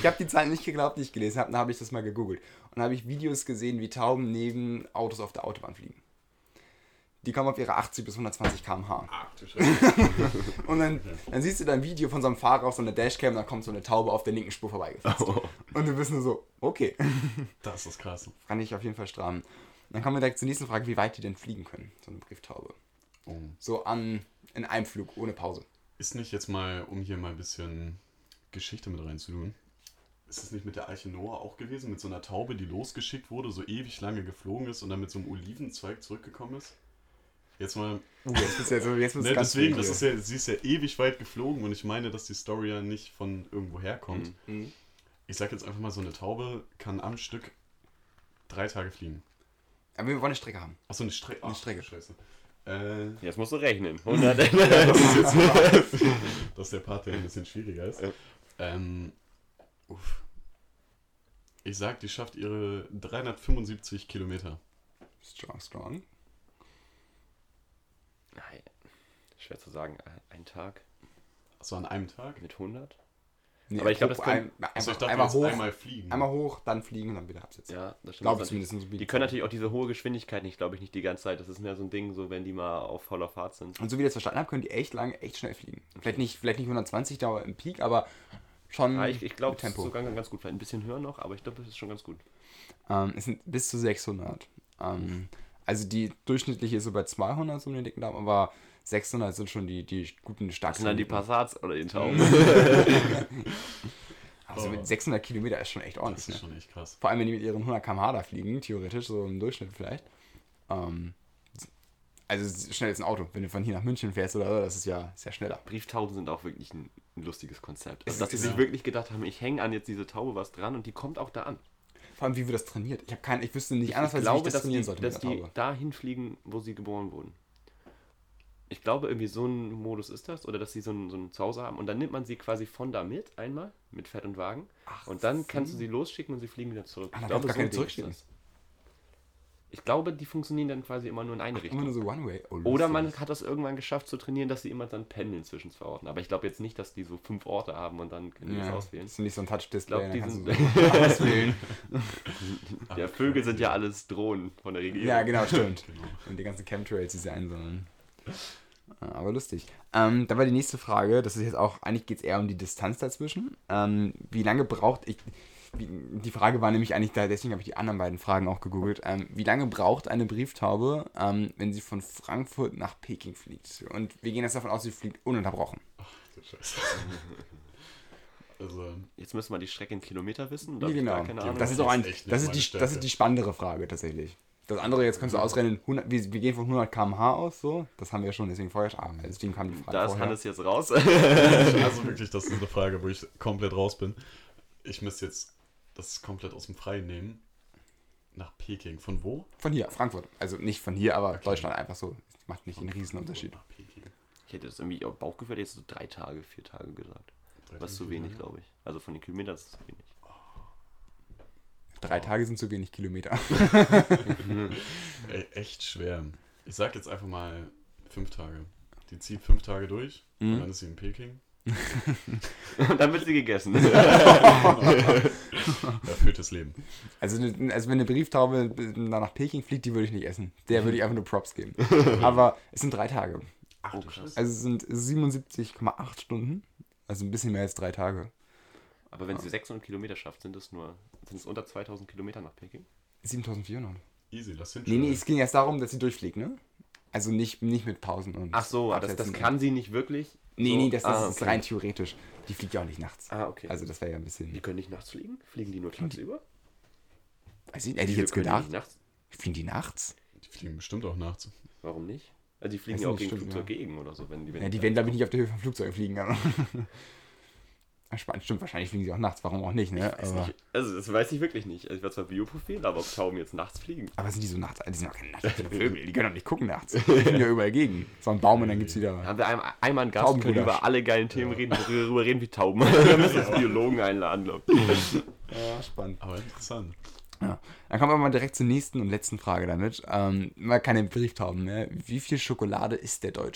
Ich habe die Zahlen nicht geglaubt, die ich gelesen habe. Dann habe ich das mal gegoogelt. Und dann habe ich Videos gesehen, wie Tauben neben Autos auf der Autobahn fliegen. Die kommen auf ihre 80 bis 120 km/h. Und dann, dann siehst du da ein Video von so einem Fahrer auf so einer Dashcam und dann kommt so eine Taube auf der linken Spur vorbeigefasst. Und du bist nur so, okay. Das ist krass. Fand ich auf jeden Fall stramm. Dann kommen wir direkt zur nächsten Frage, wie weit die denn fliegen können, so eine Brieftaube. Oh. So an, in einem Flug, ohne Pause. Ist nicht jetzt mal, um hier mal ein bisschen Geschichte mit reinzutun, ist es nicht mit der Arche Noah auch gewesen, mit so einer Taube, die losgeschickt wurde, so ewig lange geflogen ist und dann mit so einem Olivenzweig zurückgekommen ist? Jetzt mal, Uh, jetzt bist du ja so, jetzt bist ne, ganz deswegen, das ist ja, sie ist ja ewig weit geflogen und ich meine, dass die Story ja nicht von irgendwo herkommt. Mhm. Ich sag jetzt einfach mal, so eine Taube kann am Stück drei Tage fliegen. Aber wir wollen eine Strecke haben. Achso, eine Strecke. Eine Strecke. Scheiße. Äh, Jetzt musst du rechnen. 100. das ist jetzt das ist der Part, der ein bisschen schwieriger ist. Ähm, uff. Ich sag, die schafft ihre 375 Kilometer. Strong, strong. Nein, schwer zu sagen. Ein Tag Achso, an einem Tag? mit 100? Nee, Aber ich glaub, hoch- das können- ein, Achso, ich einfach, dachte einmal hoch, einmal fliegen. einmal hoch, dann fliegen und dann wieder absetzen. Ja, das stimmt. Glaube zumindest so Die können natürlich auch diese hohe Geschwindigkeit nicht, glaube ich, nicht die ganze Zeit. Das ist mehr so ein Ding, so wenn die mal auf voller Fahrt sind. Und so wie ich das verstanden habe, können die echt lang, echt schnell fliegen. Vielleicht nicht, vielleicht nicht 120 Dauer im Peak, aber schon Ja, ich ich glaube, es ist Tempo. sogar ganz gut. Vielleicht ein bisschen höher noch, aber ich glaube, das ist schon ganz gut. Ähm, es sind bis zu 600. Ähm, also die durchschnittliche ist so bei 200 so um den dicken Daumen, aber 600 sind schon die, die guten, Das starken. sind dann die Passats oder die Tauben. Also mit 600 Kilometer ist schon echt Das ordentlich. ist Ne? schon echt krass. Vor allem, wenn die mit ihren 100 km/h da fliegen, theoretisch, so im Durchschnitt vielleicht. Ähm, also es ist schnell als ein Auto. Wenn du von hier nach München fährst oder so, das ist ja sehr schneller. Brieftauben sind auch wirklich ein, ein lustiges Konzept. Also, dass sie ist- sich ja. wirklich gedacht haben, ich hänge an jetzt diese Taube was dran und die kommt auch da an. Vor allem, wie wird das trainiert? Ich habe keinen, ich wüsste nicht Ich, anders, als wie ich das dass trainieren die, sollte dass die dahin fliegen, wo sie geboren wurden. Ich glaube, irgendwie so ein Modus ist das, oder dass sie so ein, so ein Zuhause haben und dann nimmt man sie quasi von da mit, einmal, mit Fett und Wagen. Ach und dann kannst du sie losschicken und sie fliegen wieder zurück. Ah, ich glaube, gar so keine zurückschicken. Ich glaube, die funktionieren dann quasi immer nur in eine Immer Richtung. nur so One-Way. Oh, Oder man hat das irgendwann geschafft zu trainieren, dass sie immer dann pendeln zwischen zwei Orten. Aber ich glaube jetzt nicht, dass die so fünf Orte haben und dann können die das auswählen. Das ist nicht so ein Touch-Display, dann die kannst du sind- so auswählen. Ja, Vögel sind ja alles Drohnen von der Regierung. Ja, genau, stimmt. Genau. Und die ganzen Chemtrails, die sie einsammeln. Ja, Aber lustig. Ähm, dann war die nächste Frage, das ist jetzt auch, eigentlich geht es eher um die Distanz dazwischen. Ähm, wie lange braucht, ich, die Frage war nämlich eigentlich da, deswegen habe ich die anderen beiden Fragen auch gegoogelt. Ähm, wie lange braucht eine Brieftaube, ähm, wenn sie von Frankfurt nach Peking fliegt? Und wir gehen jetzt davon aus, sie fliegt ununterbrochen. Du Scheiße. Also, Jetzt müssen wir die Strecke in Kilometer wissen. Ich genau. Das ist auch ein, Das ist das die, Stärke. das ist die spannendere Frage tatsächlich. Das andere, jetzt kannst du ausrennen, 100, wir, wir gehen von 100 km/h aus, so. Das haben wir ja schon, deswegen vorher. Ah, deswegen kam die Frage Da ist vorher. Hannes jetzt raus. also wirklich, das ist eine Frage, wo ich komplett raus bin. Ich müsste jetzt das komplett aus dem Freien nehmen. Nach Peking. Von wo? Von hier, Frankfurt. Also nicht von hier, aber Deutschland einfach so. Macht nicht einen riesen Unterschied. Nach Peking. Ich hätte das irgendwie auf Bauchgefühl jetzt so drei Tage, vier Tage gesagt. Was zu wenig, glaube ich. Also von den Kilometern ist es zu wenig. Drei Tage sind zu wenig Kilometer. Ey, echt schwer. Ich sag jetzt einfach mal fünf Tage. Die zieht fünf Tage durch Mhm. und dann ist sie in Peking. Und dann wird sie gegessen. Erfülltes Leben. Also, ne- also wenn eine Brieftaube nach Peking fliegt, die würde ich nicht essen. Der würde ich einfach nur Props geben. Aber es sind drei Tage. Ach, Oh, krass. Also es sind 77,8 Stunden. Also ein bisschen mehr als drei Tage. Aber wenn sie 600 Kilometer schafft, sind es nur sind es unter 2000 Kilometer nach Peking? 7400. Easy, lass hin. Nee, nee, es ging erst darum, dass sie durchfliegt, ne? Also nicht, nicht mit Pausen und. Ach so, das, das kann sie nicht wirklich Nee, So? nee, das, das Ah, ist okay. rein theoretisch. Die fliegt ja auch nicht nachts. Ah, okay. Also das wäre ja ein bisschen. die können nicht nachts fliegen? Fliegen die nur tagsüber? Weiß ich, hätte ich jetzt können die gedacht. nicht nachts? Fliegen die nachts? Die fliegen bestimmt auch nachts. Warum nicht? Also die fliegen ja auch nicht, gegen stimmt, Flugzeug ja. gegen oder so, wenn die wenn Ja, die werden, glaube ich, nicht auf der Höhe von Flugzeugen fliegen. Spannend, stimmt, wahrscheinlich fliegen sie auch nachts. Warum auch nicht, ne? Weiß Aber, nicht. Also das weiß ich wirklich nicht. Also ich war zwar Bioprofil, aber ob Tauben jetzt nachts fliegen. aber sind die so nachts? Die sind auch keine nachts Vögel. Die können doch nicht gucken nachts. Die fliegen ja überall gegen. So ein Baum und dann gibt's wieder. Haben wir einmal, einmal einen Gast, können über alle geilen Themen reden, worüber reden wie Tauben. wir müssen uns Biologen einladen, glaube ich. Ja, spannend. Aber interessant. Ja. Dann kommen wir mal direkt zur nächsten und letzten Frage damit. Ähm, mal keine Brieftauben mehr. Wie viel Schokolade isst der Do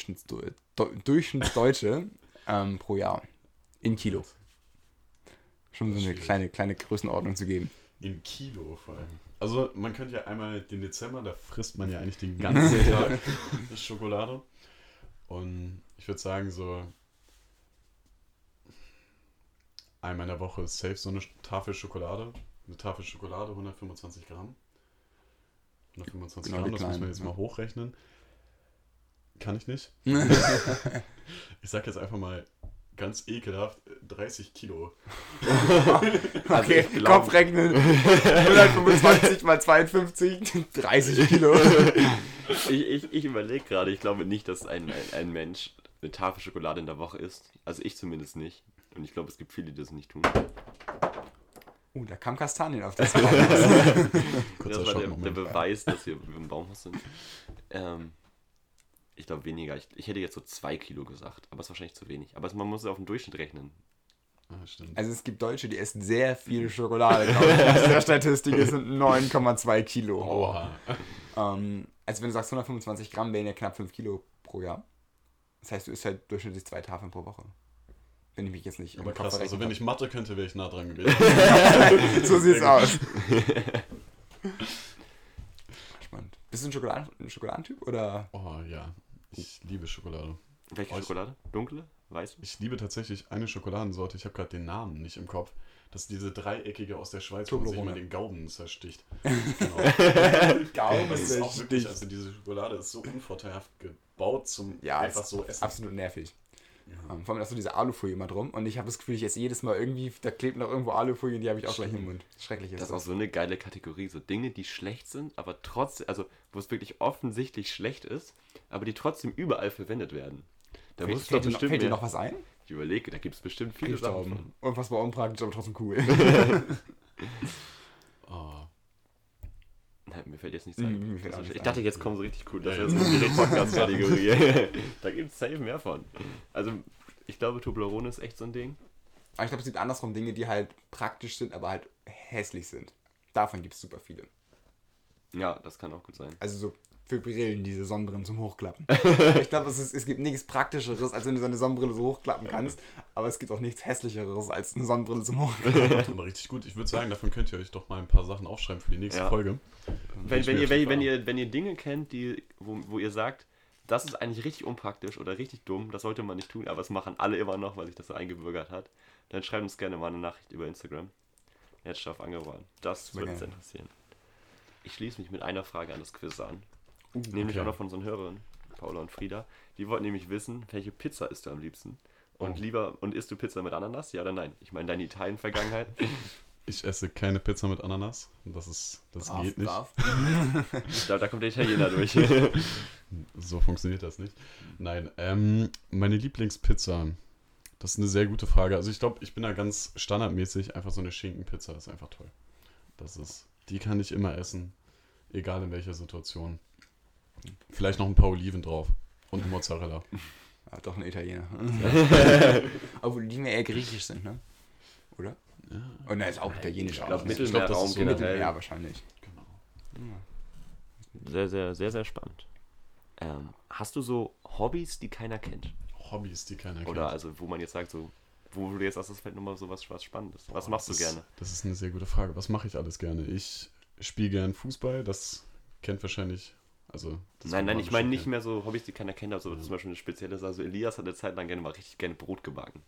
Durchschnittsdeutsche ähm, pro Jahr? In Kilo. Schon so eine Schwierig. kleine, kleine Größenordnung zu geben. In Kilo vor allem. Also man könnte ja einmal den Dezember, da frisst man ja eigentlich den ganzen Tag Schokolade. Und ich würde sagen, so einmal in der Woche ist safe so eine Tafel Schokolade. Eine Tafel Schokolade, 125 Gramm. 125 Genau, Gramm, das muss man jetzt ja. mal hochrechnen. Kann ich nicht. Ich sag jetzt einfach mal ganz ekelhaft 30 Kilo. Also Okay, glaub- Kopfrechnen. 125 mal 52, 30 Kilo. Ich, ich, ich überlege gerade, ich glaube nicht, dass ein, ein, ein Mensch eine Tafel Schokolade in der Woche isst. Also ich zumindest nicht. Und ich glaube, es gibt viele, die das nicht tun. Oh, da kam Kastanien auf das Haus. Kurzer das war der, der. Beweis, dass wir im Baumhaus sind. Ähm, ich glaube weniger. Ich, ich hätte jetzt so zwei Kilo gesagt, aber es ist wahrscheinlich zu wenig. Aber es- man muss ja auf den Durchschnitt rechnen. Ah, stimmt. Also es gibt Deutsche, die essen sehr viel Schokolade, glaube ich. Also der Statistik es sind 9,2 Kilo. Oha. Ähm, also wenn du sagst 125 Gramm, wären ja knapp 5 Kilo pro Jahr. Das heißt, du isst halt durchschnittlich zwei Tafeln pro Woche. Wenn ich mich jetzt nicht Aber im Kopf krass, also wenn ich Mathe könnte, wäre ich nah dran gewesen. So sieht's aus. Spannend. Bist du ein, Schokoladen ein Schokoladentyp oder? Oh ja, ich liebe Schokolade. Welche Oh, ich- Schokolade? Dunkle? Weiße? Ich liebe tatsächlich eine Schokoladensorte, ich habe gerade den Namen nicht im Kopf. Das ist diese dreieckige aus der Schweiz, wo man sich mal den Gaumen zersticht. Genau. Gaumen Das ist auch wirklich, also diese Schokolade ist so unvorteilhaft gebaut zum Ja, einfach so essen. absolut nervig. Ähm, vor allem hast du diese Alufolie immer drum und ich habe das Gefühl, ich esse jedes Mal irgendwie, da klebt noch irgendwo Alufolie und die habe ich auch gleich im Mund. Schrecklich ist Das ist auch so eine geile Kategorie. So Dinge, die schlecht sind, aber trotzdem, also wo es wirklich offensichtlich schlecht ist, aber die trotzdem überall verwendet werden. Da muss Fällt, doch bestimmt fällt dir noch was ein? Ich überlege, da gibt es bestimmt viele Sachen. Unfassbar unpraktisch, aber trotzdem cool. Oh, Nein, mir fällt jetzt nichts ein. Also, ich dachte, jetzt kommen so richtig cool. Das ist jetzt eine Direkt-Podcast-Kategorie. da gibt es safe mehr von. Also, ich glaube, Toblerone ist echt so ein Ding. Aber ich glaube, es gibt andersrum Dinge, die halt praktisch sind, aber halt hässlich sind. Davon gibt es super viele. Ja, das kann auch gut sein. Also so für Brillen, diese Sonnenbrillen zum Hochklappen. ich glaube, es, ist- es gibt nichts Praktischeres, als wenn du so eine Sonnenbrille so hochklappen kannst. Aber es gibt auch nichts Hässlicheres als eine Sonnenbrille zum Hochklappen. aber richtig gut. Ich würde sagen, davon könnt ihr euch doch mal ein paar Sachen aufschreiben für die nächste Ja. Folge. Wenn, wenn, ihr, wenn, wenn, ihr, wenn ihr Dinge kennt, die, wo, wo ihr sagt, das ist eigentlich richtig unpraktisch oder richtig dumm, das sollte man nicht tun, aber es machen alle immer noch, weil sich das so eingebürgert hat, dann schreibt uns gerne mal eine Nachricht über Instagram. Jetzt Staff angewandt. Das würde uns interessieren. Ich schließe mich mit einer Frage an das Quiz an. Nämlich Uh, okay. auch noch von unseren Hörern, Paula und Frieda. Die wollten nämlich wissen, welche Pizza isst du am liebsten? Und Oh. lieber, und isst du Pizza mit Ananas? Ja oder nein? Ich meine, deine Italien-Vergangenheit. Ich esse keine Pizza mit Ananas. Das ist, das Brav, geht nicht. brav. da, da kommt der Italiener durch. So funktioniert das nicht. Nein, ähm, meine Lieblingspizza. Das ist eine sehr gute Frage. Also ich glaube, ich bin da ganz standardmäßig. Einfach so eine Schinkenpizza ist einfach toll. Das ist, die kann ich immer essen, egal in welcher Situation. Vielleicht noch ein paar Oliven drauf und eine Mozzarella. Ja, doch ein Italiener. Obwohl die mir eher griechisch sind, ne? Oder? Ja, Und er ist auch italienisch. Ich glaube, auch. Mittelmeerraum das ist so generell. Ja, wahrscheinlich. genau. Sehr, sehr, sehr, sehr spannend. Ähm, hast du so Hobbys, die keiner kennt? Hobbys, die keiner kennt. Oder also, wo man jetzt sagt, so, wo du jetzt sagst, das fällt nochmal so was, was Spannendes. Was Boah, machst du das gerne? Das ist eine sehr gute Frage. Was mache ich alles gerne? Ich spiele gern Fußball. Das kennt wahrscheinlich. Also, das Nein, nein, ich meine nicht mehr so Hobbys, die keiner kennt, also zum Beispiel eine spezielle. Also Elias hat eine Zeit lang gerne mal richtig gerne Brot gebacken.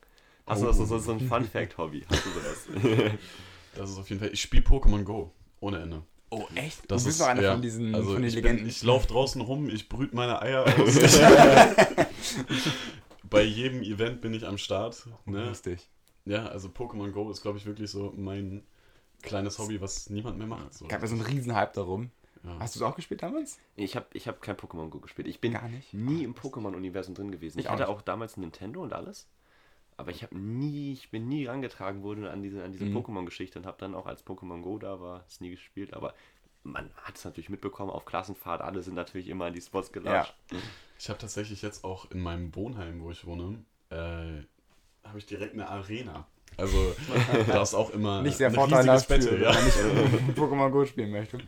Hast du Oh. das so, so ein Fun-Fact-Hobby? Hast du sowas? Das ist auf jeden Fall. Ich spiele Pokémon Go. Ohne Ende. Oh, echt? Das du bist ist doch einer ja, von diesen also von den ich, Legenden. bin, ich laufe draußen rum, ich brüte meine Eier aus. bei jedem Event bin ich am Start. Ne? Lustig. Ja, also Pokémon Go ist, glaube ich, wirklich so mein kleines Hobby, was niemand mehr macht. So. Gab ja so einen riesen Hype darum. Ja. Hast du es auch gespielt damals? Ich habe ich hab kein Pokémon Go gespielt. Ich bin Gar nicht? nie im Pokémon-Universum drin gewesen. Ich, Ich auch hatte nicht. auch damals ein Nintendo und alles. Aber ich habe nie, ich bin nie rangetragen worden an diese, an diese Mhm. Pokémon-Geschichte und habe dann auch als Pokémon Go da war, es nie gespielt. Aber man hat es natürlich mitbekommen, auf Klassenfahrt, alle sind natürlich immer in die Spots gelatscht. Ich habe tatsächlich jetzt auch in meinem Wohnheim, wo ich wohne, äh, habe ich direkt eine Arena. Also da ist auch immer Nicht sehr vorteilhaft, für, Battle, wenn ja. man nicht Pokémon Go spielen möchte.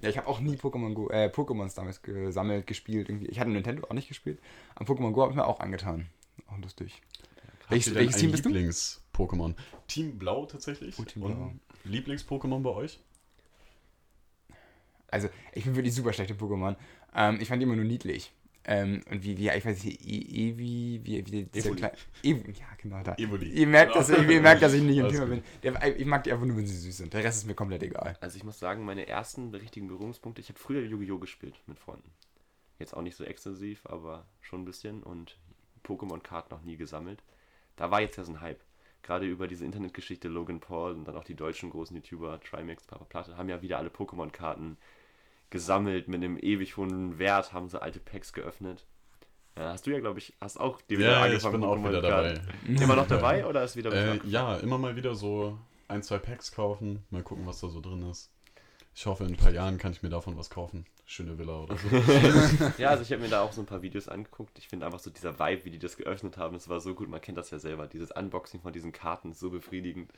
Ja, ich habe auch nie Pokémon Go, äh, Pokémons damals gesammelt, gespielt. Irgendwie. Ich hatte Nintendo auch nicht gespielt. Am Pokémon Go habe ich mir auch angetan. Auch lustig. Habt Welches, welches Team bist du? Lieblings-Pokémon? Team Blau tatsächlich. Oh, Team Blau. Und Lieblings-Pokémon bei euch? Also, ich bin wirklich super schlecht in Pokémon. Ähm, ich fand die immer nur niedlich. Ähm, und wie, wie, ich weiß nicht, E- Evi, wie, wie dieser Evoli. kleine. Ev ja, genau da. Evoli. Ihr merkt, dass, ihr merkt, dass ich nicht im Thema bin. Der, ich mag die einfach nur, wenn sie süß sind. Der Rest ist mir komplett egal. Also ich muss sagen, meine ersten richtigen Berührungspunkte, ich habe früher Yu-Gi-Oh! gespielt mit Freunden. Jetzt auch nicht so exzessiv, aber schon ein bisschen und Pokémon-Karten noch nie gesammelt. Da war jetzt ja so ein Hype. Gerade über diese Internetgeschichte Logan Paul und dann auch die deutschen großen YouTuber Trimax, Papa Platte, haben ja wieder alle Pokémon-Karten gesammelt mit einem ewig hohen Wert, haben sie alte Packs geöffnet. Ja, hast du ja, glaube ich, hast auch die Ja, ich bin auch wieder dabei. Immer noch dabei oder ist wieder Äh, ja, immer mal wieder so ein, zwei Packs kaufen, mal gucken, was da so drin ist. Ich hoffe, in ein paar Jahren kann ich mir davon was kaufen. Schöne Villa oder so. Ja, also ich habe mir da auch so ein paar Videos angeguckt. Ich finde einfach so dieser Vibe, wie die das geöffnet haben, das war so gut. Man kennt das ja selber. Dieses Unboxing von diesen Karten ist so befriedigend.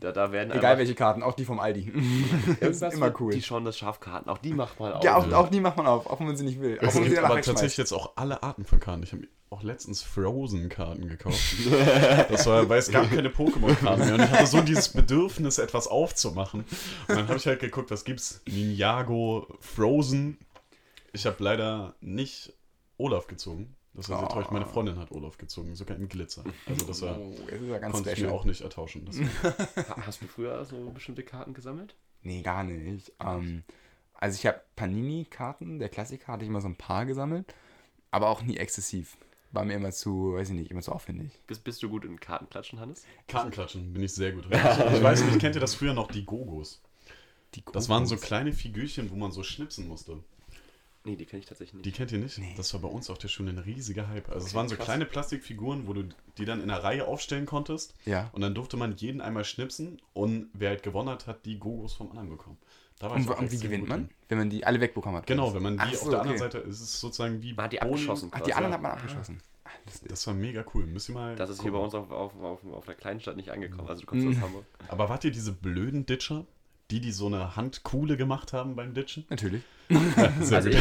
Da, da werden Egal einfach welche Karten, auch die vom Aldi. irgendwas immer mit- cool. Die schauen das Schafkarten. Auch die macht mal auf. Ja, auch, Ja. auch die macht man auf, auch wenn man sie nicht will. Auch Es man gibt aber tatsächlich jetzt auch alle Arten von Karten. Ich habe auch letztens Frozen-Karten gekauft. Das war, weil es gab keine Pokémon-Karten mehr. Und ich hatte so dieses Bedürfnis, etwas aufzumachen. Und dann habe ich halt geguckt, was gibt's? Ninjago, Frozen. Ich habe leider nicht Olaf gezogen. Das war sehr Oh. enttäuscht. Meine Freundin hat Olaf gezogen, sogar in Glitzer. Also das war, Oh, das ist ja ganz konnte ich special. mir auch nicht ertauschen. Hast du früher so bestimmte Karten gesammelt? Nee, gar nicht. Ähm, also ich habe Panini-Karten, der Klassiker, hatte ich immer so ein paar gesammelt, aber auch nie exzessiv. War mir immer zu, weiß ich nicht, immer zu aufwendig. Bist, bist du gut in Kartenklatschen, Hannes? Kartenklatschen bin ich sehr gut drin. Ich weiß nicht, kennt ihr das früher noch, die Gogos? Die Das waren so kleine Figürchen, wo man so schnipsen musste. Nee, die kenne ich tatsächlich nicht. Die kennt ihr nicht? Nee. Das war bei uns auf der Schule ein riesiger Hype. Also es Okay, waren so krass. kleine Plastikfiguren, wo du die dann in einer Reihe aufstellen konntest. Ja. Und dann durfte man jeden einmal schnipsen und wer halt gewonnen hat, hat die Gogos vom anderen bekommen. Da war Und, und wie gewinnt man? drin. Wenn man die alle wegbekommen hat. Genau, wenn man die Ach auf so, der anderen okay. Seite, ist es sozusagen wie Man hat die Bohnen. abgeschossen Ach, die anderen ja. hat man abgeschossen. Ah, lustig. Das war mega cool. Müsst ihr mal. Das ist hier bei gucken. uns auf, auf, auf, auf der kleinen Stadt nicht angekommen. Also du kommst Mhm. aus Hamburg. Aber wart ihr diese blöden Ditcher? Die, die so eine Handkuhle gemacht haben beim Ditchen? Natürlich. Sehr Also gut.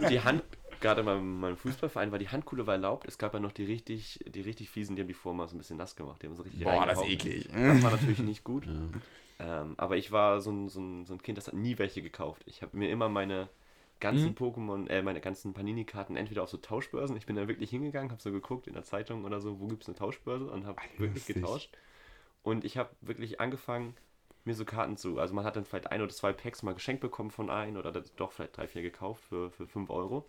ich die Hand, gerade beim, meinem Fußballverein war die Handkuhle war erlaubt. Es gab ja noch die richtig, die richtig fiesen, die haben die vorher mal so ein bisschen nass gemacht. Die haben so richtig Boah, das ist eklig. Das war natürlich nicht gut. Ja. Ähm, aber ich war so ein, so, ein, so ein Kind, das hat nie welche gekauft. Ich habe mir immer meine ganzen Mhm. Pokémon, äh, meine ganzen Panini-Karten entweder auf so Tauschbörsen. Ich bin da wirklich hingegangen, habe so geguckt in der Zeitung oder so, wo gibt es eine Tauschbörse und habe wirklich getauscht. Und ich habe wirklich angefangen, mir so Karten zu. Also man hat dann vielleicht ein oder zwei Packs mal geschenkt bekommen von einem oder doch vielleicht drei, vier gekauft für, für 5 Euro.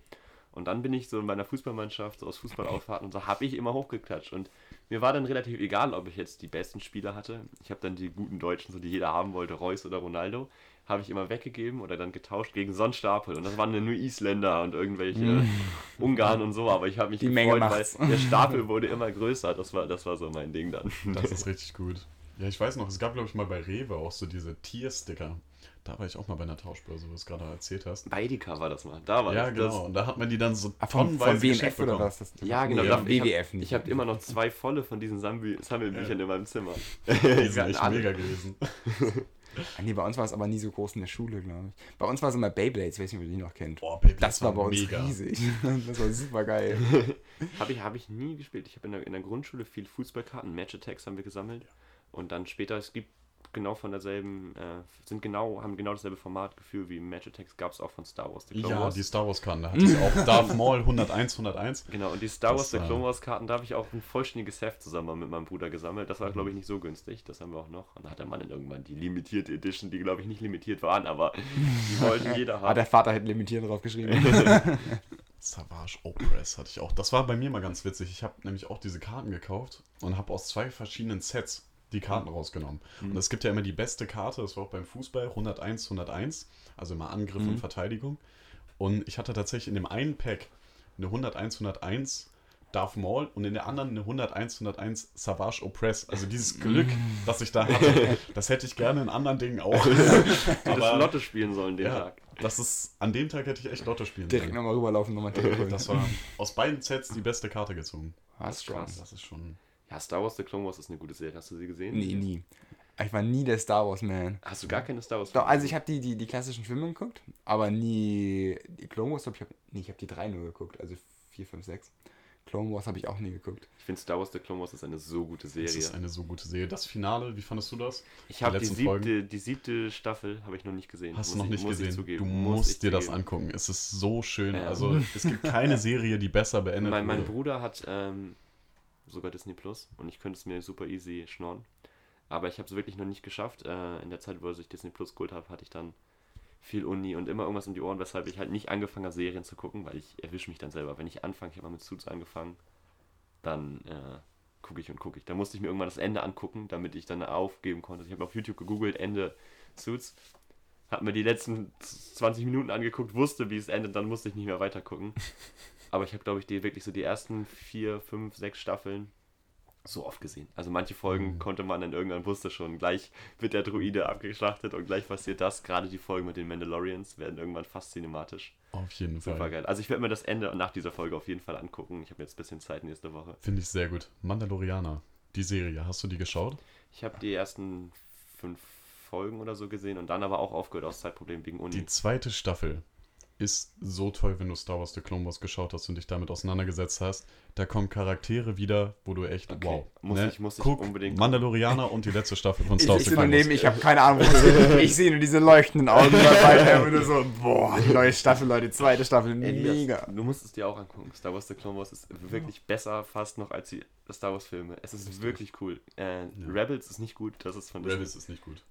Und dann bin ich so in meiner Fußballmannschaft, so aus Fußballauffahrten und so, habe ich immer hochgeklatscht. Und mir war dann relativ egal, ob ich jetzt die besten Spieler hatte. Ich habe dann die guten Deutschen, so die jeder haben wollte, Reus oder Ronaldo, habe ich immer weggegeben oder dann getauscht gegen so einen Stapel. Und das waren dann nur Isländer und irgendwelche Ungarn und so. Aber ich habe mich Die Menge gefreut, weil der Stapel wurde immer größer. Das war, das war so mein Ding dann. Das ist richtig gut. Ja, ich weiß noch, es gab, glaube ich, mal bei Rewe auch so diese Tiersticker. Da war ich auch mal bei einer Tauschbörse, wo du es gerade erzählt hast. Bei Edeka war das mal. Da war Ja, das. genau. Und da hat man die dann so von, von WMF oder bekommen. was? Das, Ja, genau. Hab- WWF nicht. Ich habe immer noch zwei volle von diesen Sammelbü Sammelbüchern in meinem Zimmer. Die sind echt mega gewesen. Ah, nee, bei uns war es aber nie so groß in der Schule, glaube ich. Bei uns war es immer Beyblades, weiß nicht, ob ihr die noch kennt. Boah, Baby, das war bei uns mega. riesig. Das war super geil. Habe ich, hab ich nie gespielt. Ich habe in der, in der Grundschule viel Fußballkarten, Match Attacks haben wir gesammelt. Und dann später, es gibt genau von derselben, äh, sind genau, haben genau dasselbe Formatgefühl wie Match Attacks, gab es auch von Star Wars. The Clone Ja, Wars. die Star Wars Karten, da hatte ich auch Darth Maul 101, 101. Genau, und die Star Das Wars The war- Clone Wars Karten, da habe ich auch ein vollständiges Heft zusammen mit meinem Bruder gesammelt. Das war, glaube ich, nicht so günstig. Das haben wir auch noch. Und da hat der Mann dann irgendwann die limitierte Edition, die, glaube ich, nicht limitiert waren, aber die wollte jeder Ah, haben. der Vater hätte limitiert drauf geschrieben. Savage Opress hatte ich auch. Das war bei mir mal ganz witzig. Ich habe nämlich auch diese Karten gekauft und habe aus zwei verschiedenen Sets die Karten rausgenommen. Und es gibt ja immer die beste Karte, das war auch beim Fußball, 101, 101, also immer Angriff und Verteidigung. Und ich hatte tatsächlich in dem einen Pack eine 101, 101 Darth Maul und in der anderen eine 101, 101 Savage Opress. Also dieses Glück, das ich da hatte, das hätte ich gerne in anderen Dingen auch. Das Aber Lotto spielen sollen den ja, Tag. das ist, an dem Tag hätte ich echt Lotto spielen Direkt sollen. nochmal rüberlaufen, nochmal Ticket. Das war aus beiden Sets die beste Karte gezogen. Schon. krass. Das ist schon. Ja, Star Wars The Clone Wars ist eine gute Serie. Hast du sie gesehen? Nee, nie. Ich war nie der Star Wars Man. Hast du gar keine Star Wars? Doch, also ich habe die, die, die klassischen Filme geguckt, aber nie die Clone Wars, glaub ich habe nee, ich habe die drei nur geguckt, also 4, 5, 6. Clone Wars habe ich auch nie geguckt. Ich finde Star Wars The Clone Wars ist eine so gute Das Serie. ist eine so gute Serie. Das Finale, wie fandest du das? Ich habe die, letzten siebte, Folgen? die siebte Staffel habe ich noch nicht gesehen. Hast du Muss noch ich- nicht muss ich gesehen? zugeben. Du Muss musst ich dir das angucken. Es ist so schön. Ja. Also es gibt keine Serie, die besser beendet Mein, mein wurde. Bruder hat ähm, sogar Disney Plus und ich könnte es mir super easy schnorren. Aber ich habe es wirklich noch nicht geschafft. Äh, in der Zeit, wo ich Disney Plus geholt habe, hatte ich dann viel Uni und immer irgendwas um die Ohren, weshalb ich halt nicht angefangen habe, Serien zu gucken, weil ich erwische mich dann selber. Wenn ich anfange, ich habe mal mit Suits angefangen, dann äh, gucke ich und gucke ich. Da musste ich mir irgendwann das Ende angucken, damit ich dann aufgeben konnte. Ich habe auf YouTube gegoogelt, Ende Suits, habe mir die letzten 20 Minuten angeguckt, wusste, wie es endet, dann musste ich nicht mehr weiter gucken. Aber ich habe, glaube ich, die wirklich so die ersten vier, fünf, sechs Staffeln so oft gesehen. Also manche Folgen Mhm. konnte man dann irgendwann wusste schon, gleich wird der Druide abgeschlachtet und gleich passiert das. Gerade die Folgen mit den Mandalorians werden irgendwann fast cinematisch. Auf jeden Super Fall. geil. Also ich werde mir das Ende nach dieser Folge auf jeden Fall angucken. Ich habe jetzt ein bisschen Zeit nächste Woche. Finde ich sehr gut. Mandalorianer, die Serie, hast du die geschaut? Ich habe die ersten fünf Folgen oder so gesehen und dann aber auch aufgehört aus Zeitproblemen wegen Uni. Die zweite Staffel ist so toll, wenn du Star Wars The Clone Wars geschaut hast und dich damit auseinandergesetzt hast. Da kommen Charaktere wieder, wo du echt, Okay. wow. Muss ne? ich- muss ich Guck, unbedingt Mandalorianer und die letzte Staffel von Star Wars The Clone Wars. ich habe keine Ahnung, was ich, ich sehe nur diese leuchtenden Augen dabei. Und so, boah, die neue Staffel, Leute, zweite Staffel, mega. Du musst es dir auch angucken. Star Wars The Clone Wars ist wirklich besser fast noch als die Star Wars Filme. Es ist wirklich cool. Äh, Rebels ist nicht gut, das ist von Rebels ist nicht gut.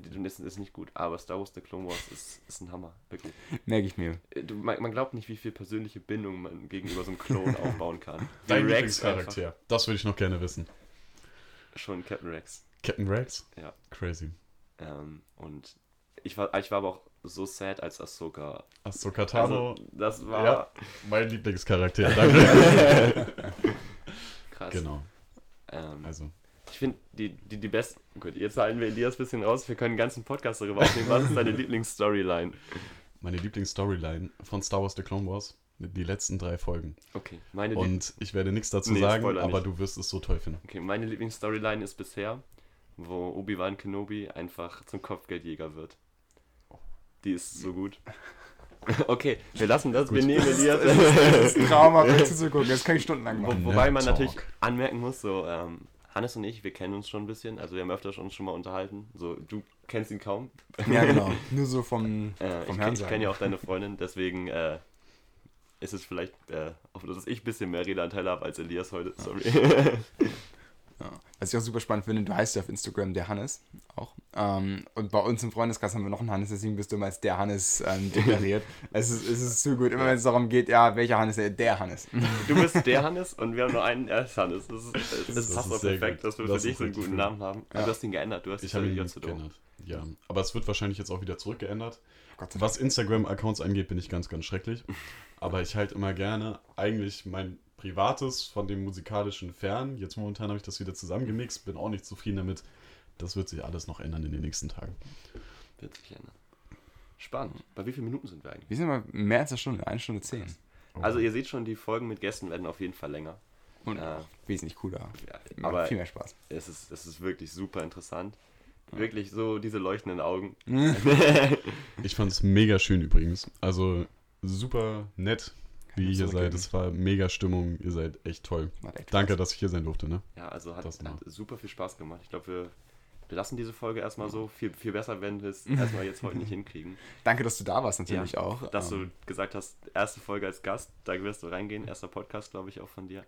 Das ist nicht gut, aber Star Wars The Clone Wars ist, ist ein Hammer, wirklich. Merke ich mir. Äh, Du, man, man glaubt nicht, wie viel persönliche Bindung man gegenüber so einem Klon aufbauen kann. Dein Lieblingscharakter, das würde ich noch gerne wissen. Schon Captain Rex. Captain Rex? Ja. Crazy. Ähm, und ich war, ich war aber auch so sad als Ahsoka. Ahsoka Tano, Also, das war ja, mein Lieblingscharakter. Danke. krass. genau, Ähm, also. Ich finde die, die, die besten. Gut, jetzt halten wir Elias ein bisschen raus. Wir können einen ganzen Podcast darüber aufnehmen. Was ist deine Lieblingsstoryline? Meine Lieblingsstoryline von Star Wars The Clone Wars, die letzten drei Folgen. Okay, meine, Und ich werde nichts dazu Nee, sagen, aber nicht. du wirst es so toll finden. okay, meine Lieblingsstoryline ist bisher, wo Obi-Wan Kenobi einfach zum Kopfgeldjäger wird. Die ist so gut. Okay, wir lassen das. Wir Gut. nehmen Elias. Das ist ein Trauma, mir zuzugucken. Das kann ich stundenlang Wo, machen. wobei Nerd man natürlich anmerken muss, so ähm, Hannes und ich, wir kennen uns schon ein bisschen, also wir haben öfter schon, schon mal unterhalten. So, du kennst ihn kaum. Ja, genau. Nur so vom, Äh, vom ich ich kenne ja auch deine Freundin, deswegen äh, ist es vielleicht, äh, dass ich ein bisschen mehr Redeanteile habe als Elias heute. Sorry. Ja. Was ich auch super spannend finde, du heißt ja auf Instagram der Hannes auch. Ähm, und bei uns im Freundeskreis haben wir noch einen Hannes, deswegen bist du immer als der Hannes ähm, deklariert. es, ist, es ist zu gut. Immer wenn es darum geht, ja, welcher Hannes, der, der Hannes. Du bist der Hannes und wir haben nur einen, er ist Hannes. Das, ist, das, Das passt ist auch perfekt, gut. dass wir Das für dich so einen guten. Namen haben. Ja. Du hast ihn geändert, du hast Ich habe ihn J zu Dom. geändert. Ja, aber es wird wahrscheinlich jetzt auch wieder zurückgeändert. Gott sei Was Instagram-Accounts angeht, bin ich ganz, ganz schrecklich. Aber ich halte immer gerne eigentlich mein Privates von dem musikalischen fern. Jetzt momentan habe ich das wieder zusammengemixt, bin auch nicht zufrieden damit. Das wird sich alles noch ändern in den nächsten Tagen. Wird sich ändern. Spannend. Bei wie vielen Minuten sind wir eigentlich? Wir sind mal mehr als eine Stunde, eine Stunde zehn. Also ihr seht schon, die Folgen mit Gästen werden auf jeden Fall länger. Und Ja. auch wesentlich cooler. Ja, aber viel mehr Spaß. es ist, es ist wirklich super interessant. Wirklich so diese leuchtenden Augen. Ich fand es mega schön übrigens. Also super nett, wie ihr hier seid. Es war mega Stimmung. Ihr seid echt toll. Echt Danke, Spaß. dass ich hier sein durfte. Ne? Ja, also hat, hat super viel Spaß gemacht. Ich glaube, wir, wir lassen diese Folge erstmal so. Viel, viel besser, wenn wir es erstmal jetzt heute nicht hinkriegen. Danke, dass du da warst natürlich Ja, auch. Dass Ähm, du gesagt hast, erste Folge als Gast, da wirst du reingehen. Erster Podcast, glaube ich, auch von dir.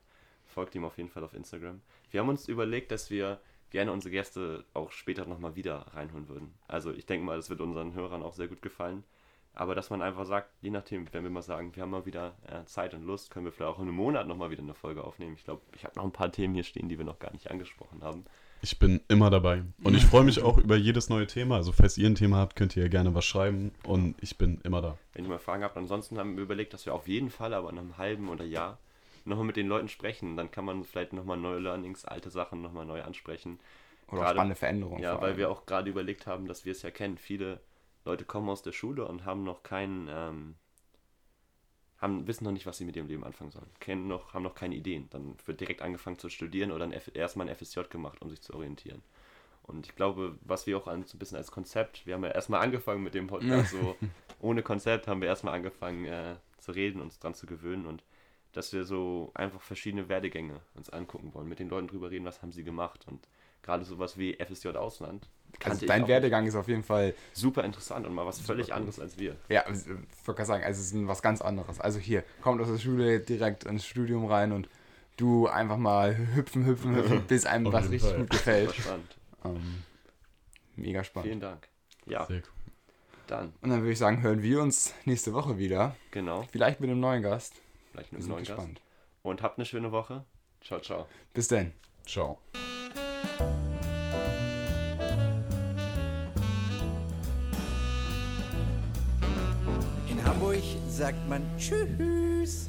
Folgt ihm auf jeden Fall auf Instagram. Wir haben uns überlegt, dass wir gerne unsere Gäste auch später nochmal wieder reinholen würden. Also ich denke mal, das wird unseren Hörern auch sehr gut gefallen, Aber dass man einfach sagt, je nachdem, wenn wir mal sagen, wir haben mal wieder äh, Zeit und Lust, können wir vielleicht auch in einem Monat nochmal wieder eine Folge aufnehmen. Ich glaube, ich habe noch ein paar Themen hier stehen, die wir noch gar nicht angesprochen haben. Ich bin immer dabei. Und ich freue mich auch über jedes neue Thema. Also falls ihr ein Thema habt, könnt ihr gerne was schreiben. Und ich bin immer da. Wenn ihr mal Fragen habt, ansonsten haben wir überlegt, dass wir auf jeden Fall aber in einem halben oder Jahr nochmal mit den Leuten sprechen. Dann kann man vielleicht nochmal neue Learnings, alte Sachen nochmal neu ansprechen. Oder Gerade- spannende Veränderungen. Ja, vor weil wir auch gerade überlegt haben, dass wir es ja kennen. Viele Leute kommen aus der Schule und haben noch keinen, ähm, haben, wissen noch nicht, was sie mit ihrem Leben anfangen sollen. Kennen noch, haben noch keine Ideen. Dann wird direkt angefangen zu studieren oder ein F erstmal ein FSJ gemacht, um sich zu orientieren. Und ich glaube, was wir auch an, so ein bisschen als Konzept, wir haben ja erstmal angefangen mit dem Podcast, so ohne Konzept haben wir erstmal angefangen äh, zu reden, uns dran zu gewöhnen und dass wir so einfach verschiedene Werdegänge uns angucken wollen, mit den Leuten drüber reden, was haben sie gemacht und gerade sowas wie FSJ Ausland. Also dein Werdegang ist auf jeden Fall, super interessant und mal was völlig anderes als wir. ja, ich wollte sagen, also es ist was ganz anderes. Also hier, kommt aus der Schule direkt ins Studium rein und du einfach mal hüpfen, hüpfen, hüpfen, bis einem was richtig Fall. gut gefällt. Spannend. Ähm, mega spannend. Vielen Dank. Ja, Sehr cool. dann, Und dann würde ich sagen, hören wir uns nächste Woche wieder. genau, Vielleicht mit einem neuen Gast. vielleicht mit einem neuen Gast. gespannt. Und habt eine schöne Woche. Ciao, ciao. Bis dann. Ciao. Sagt man Tschüss.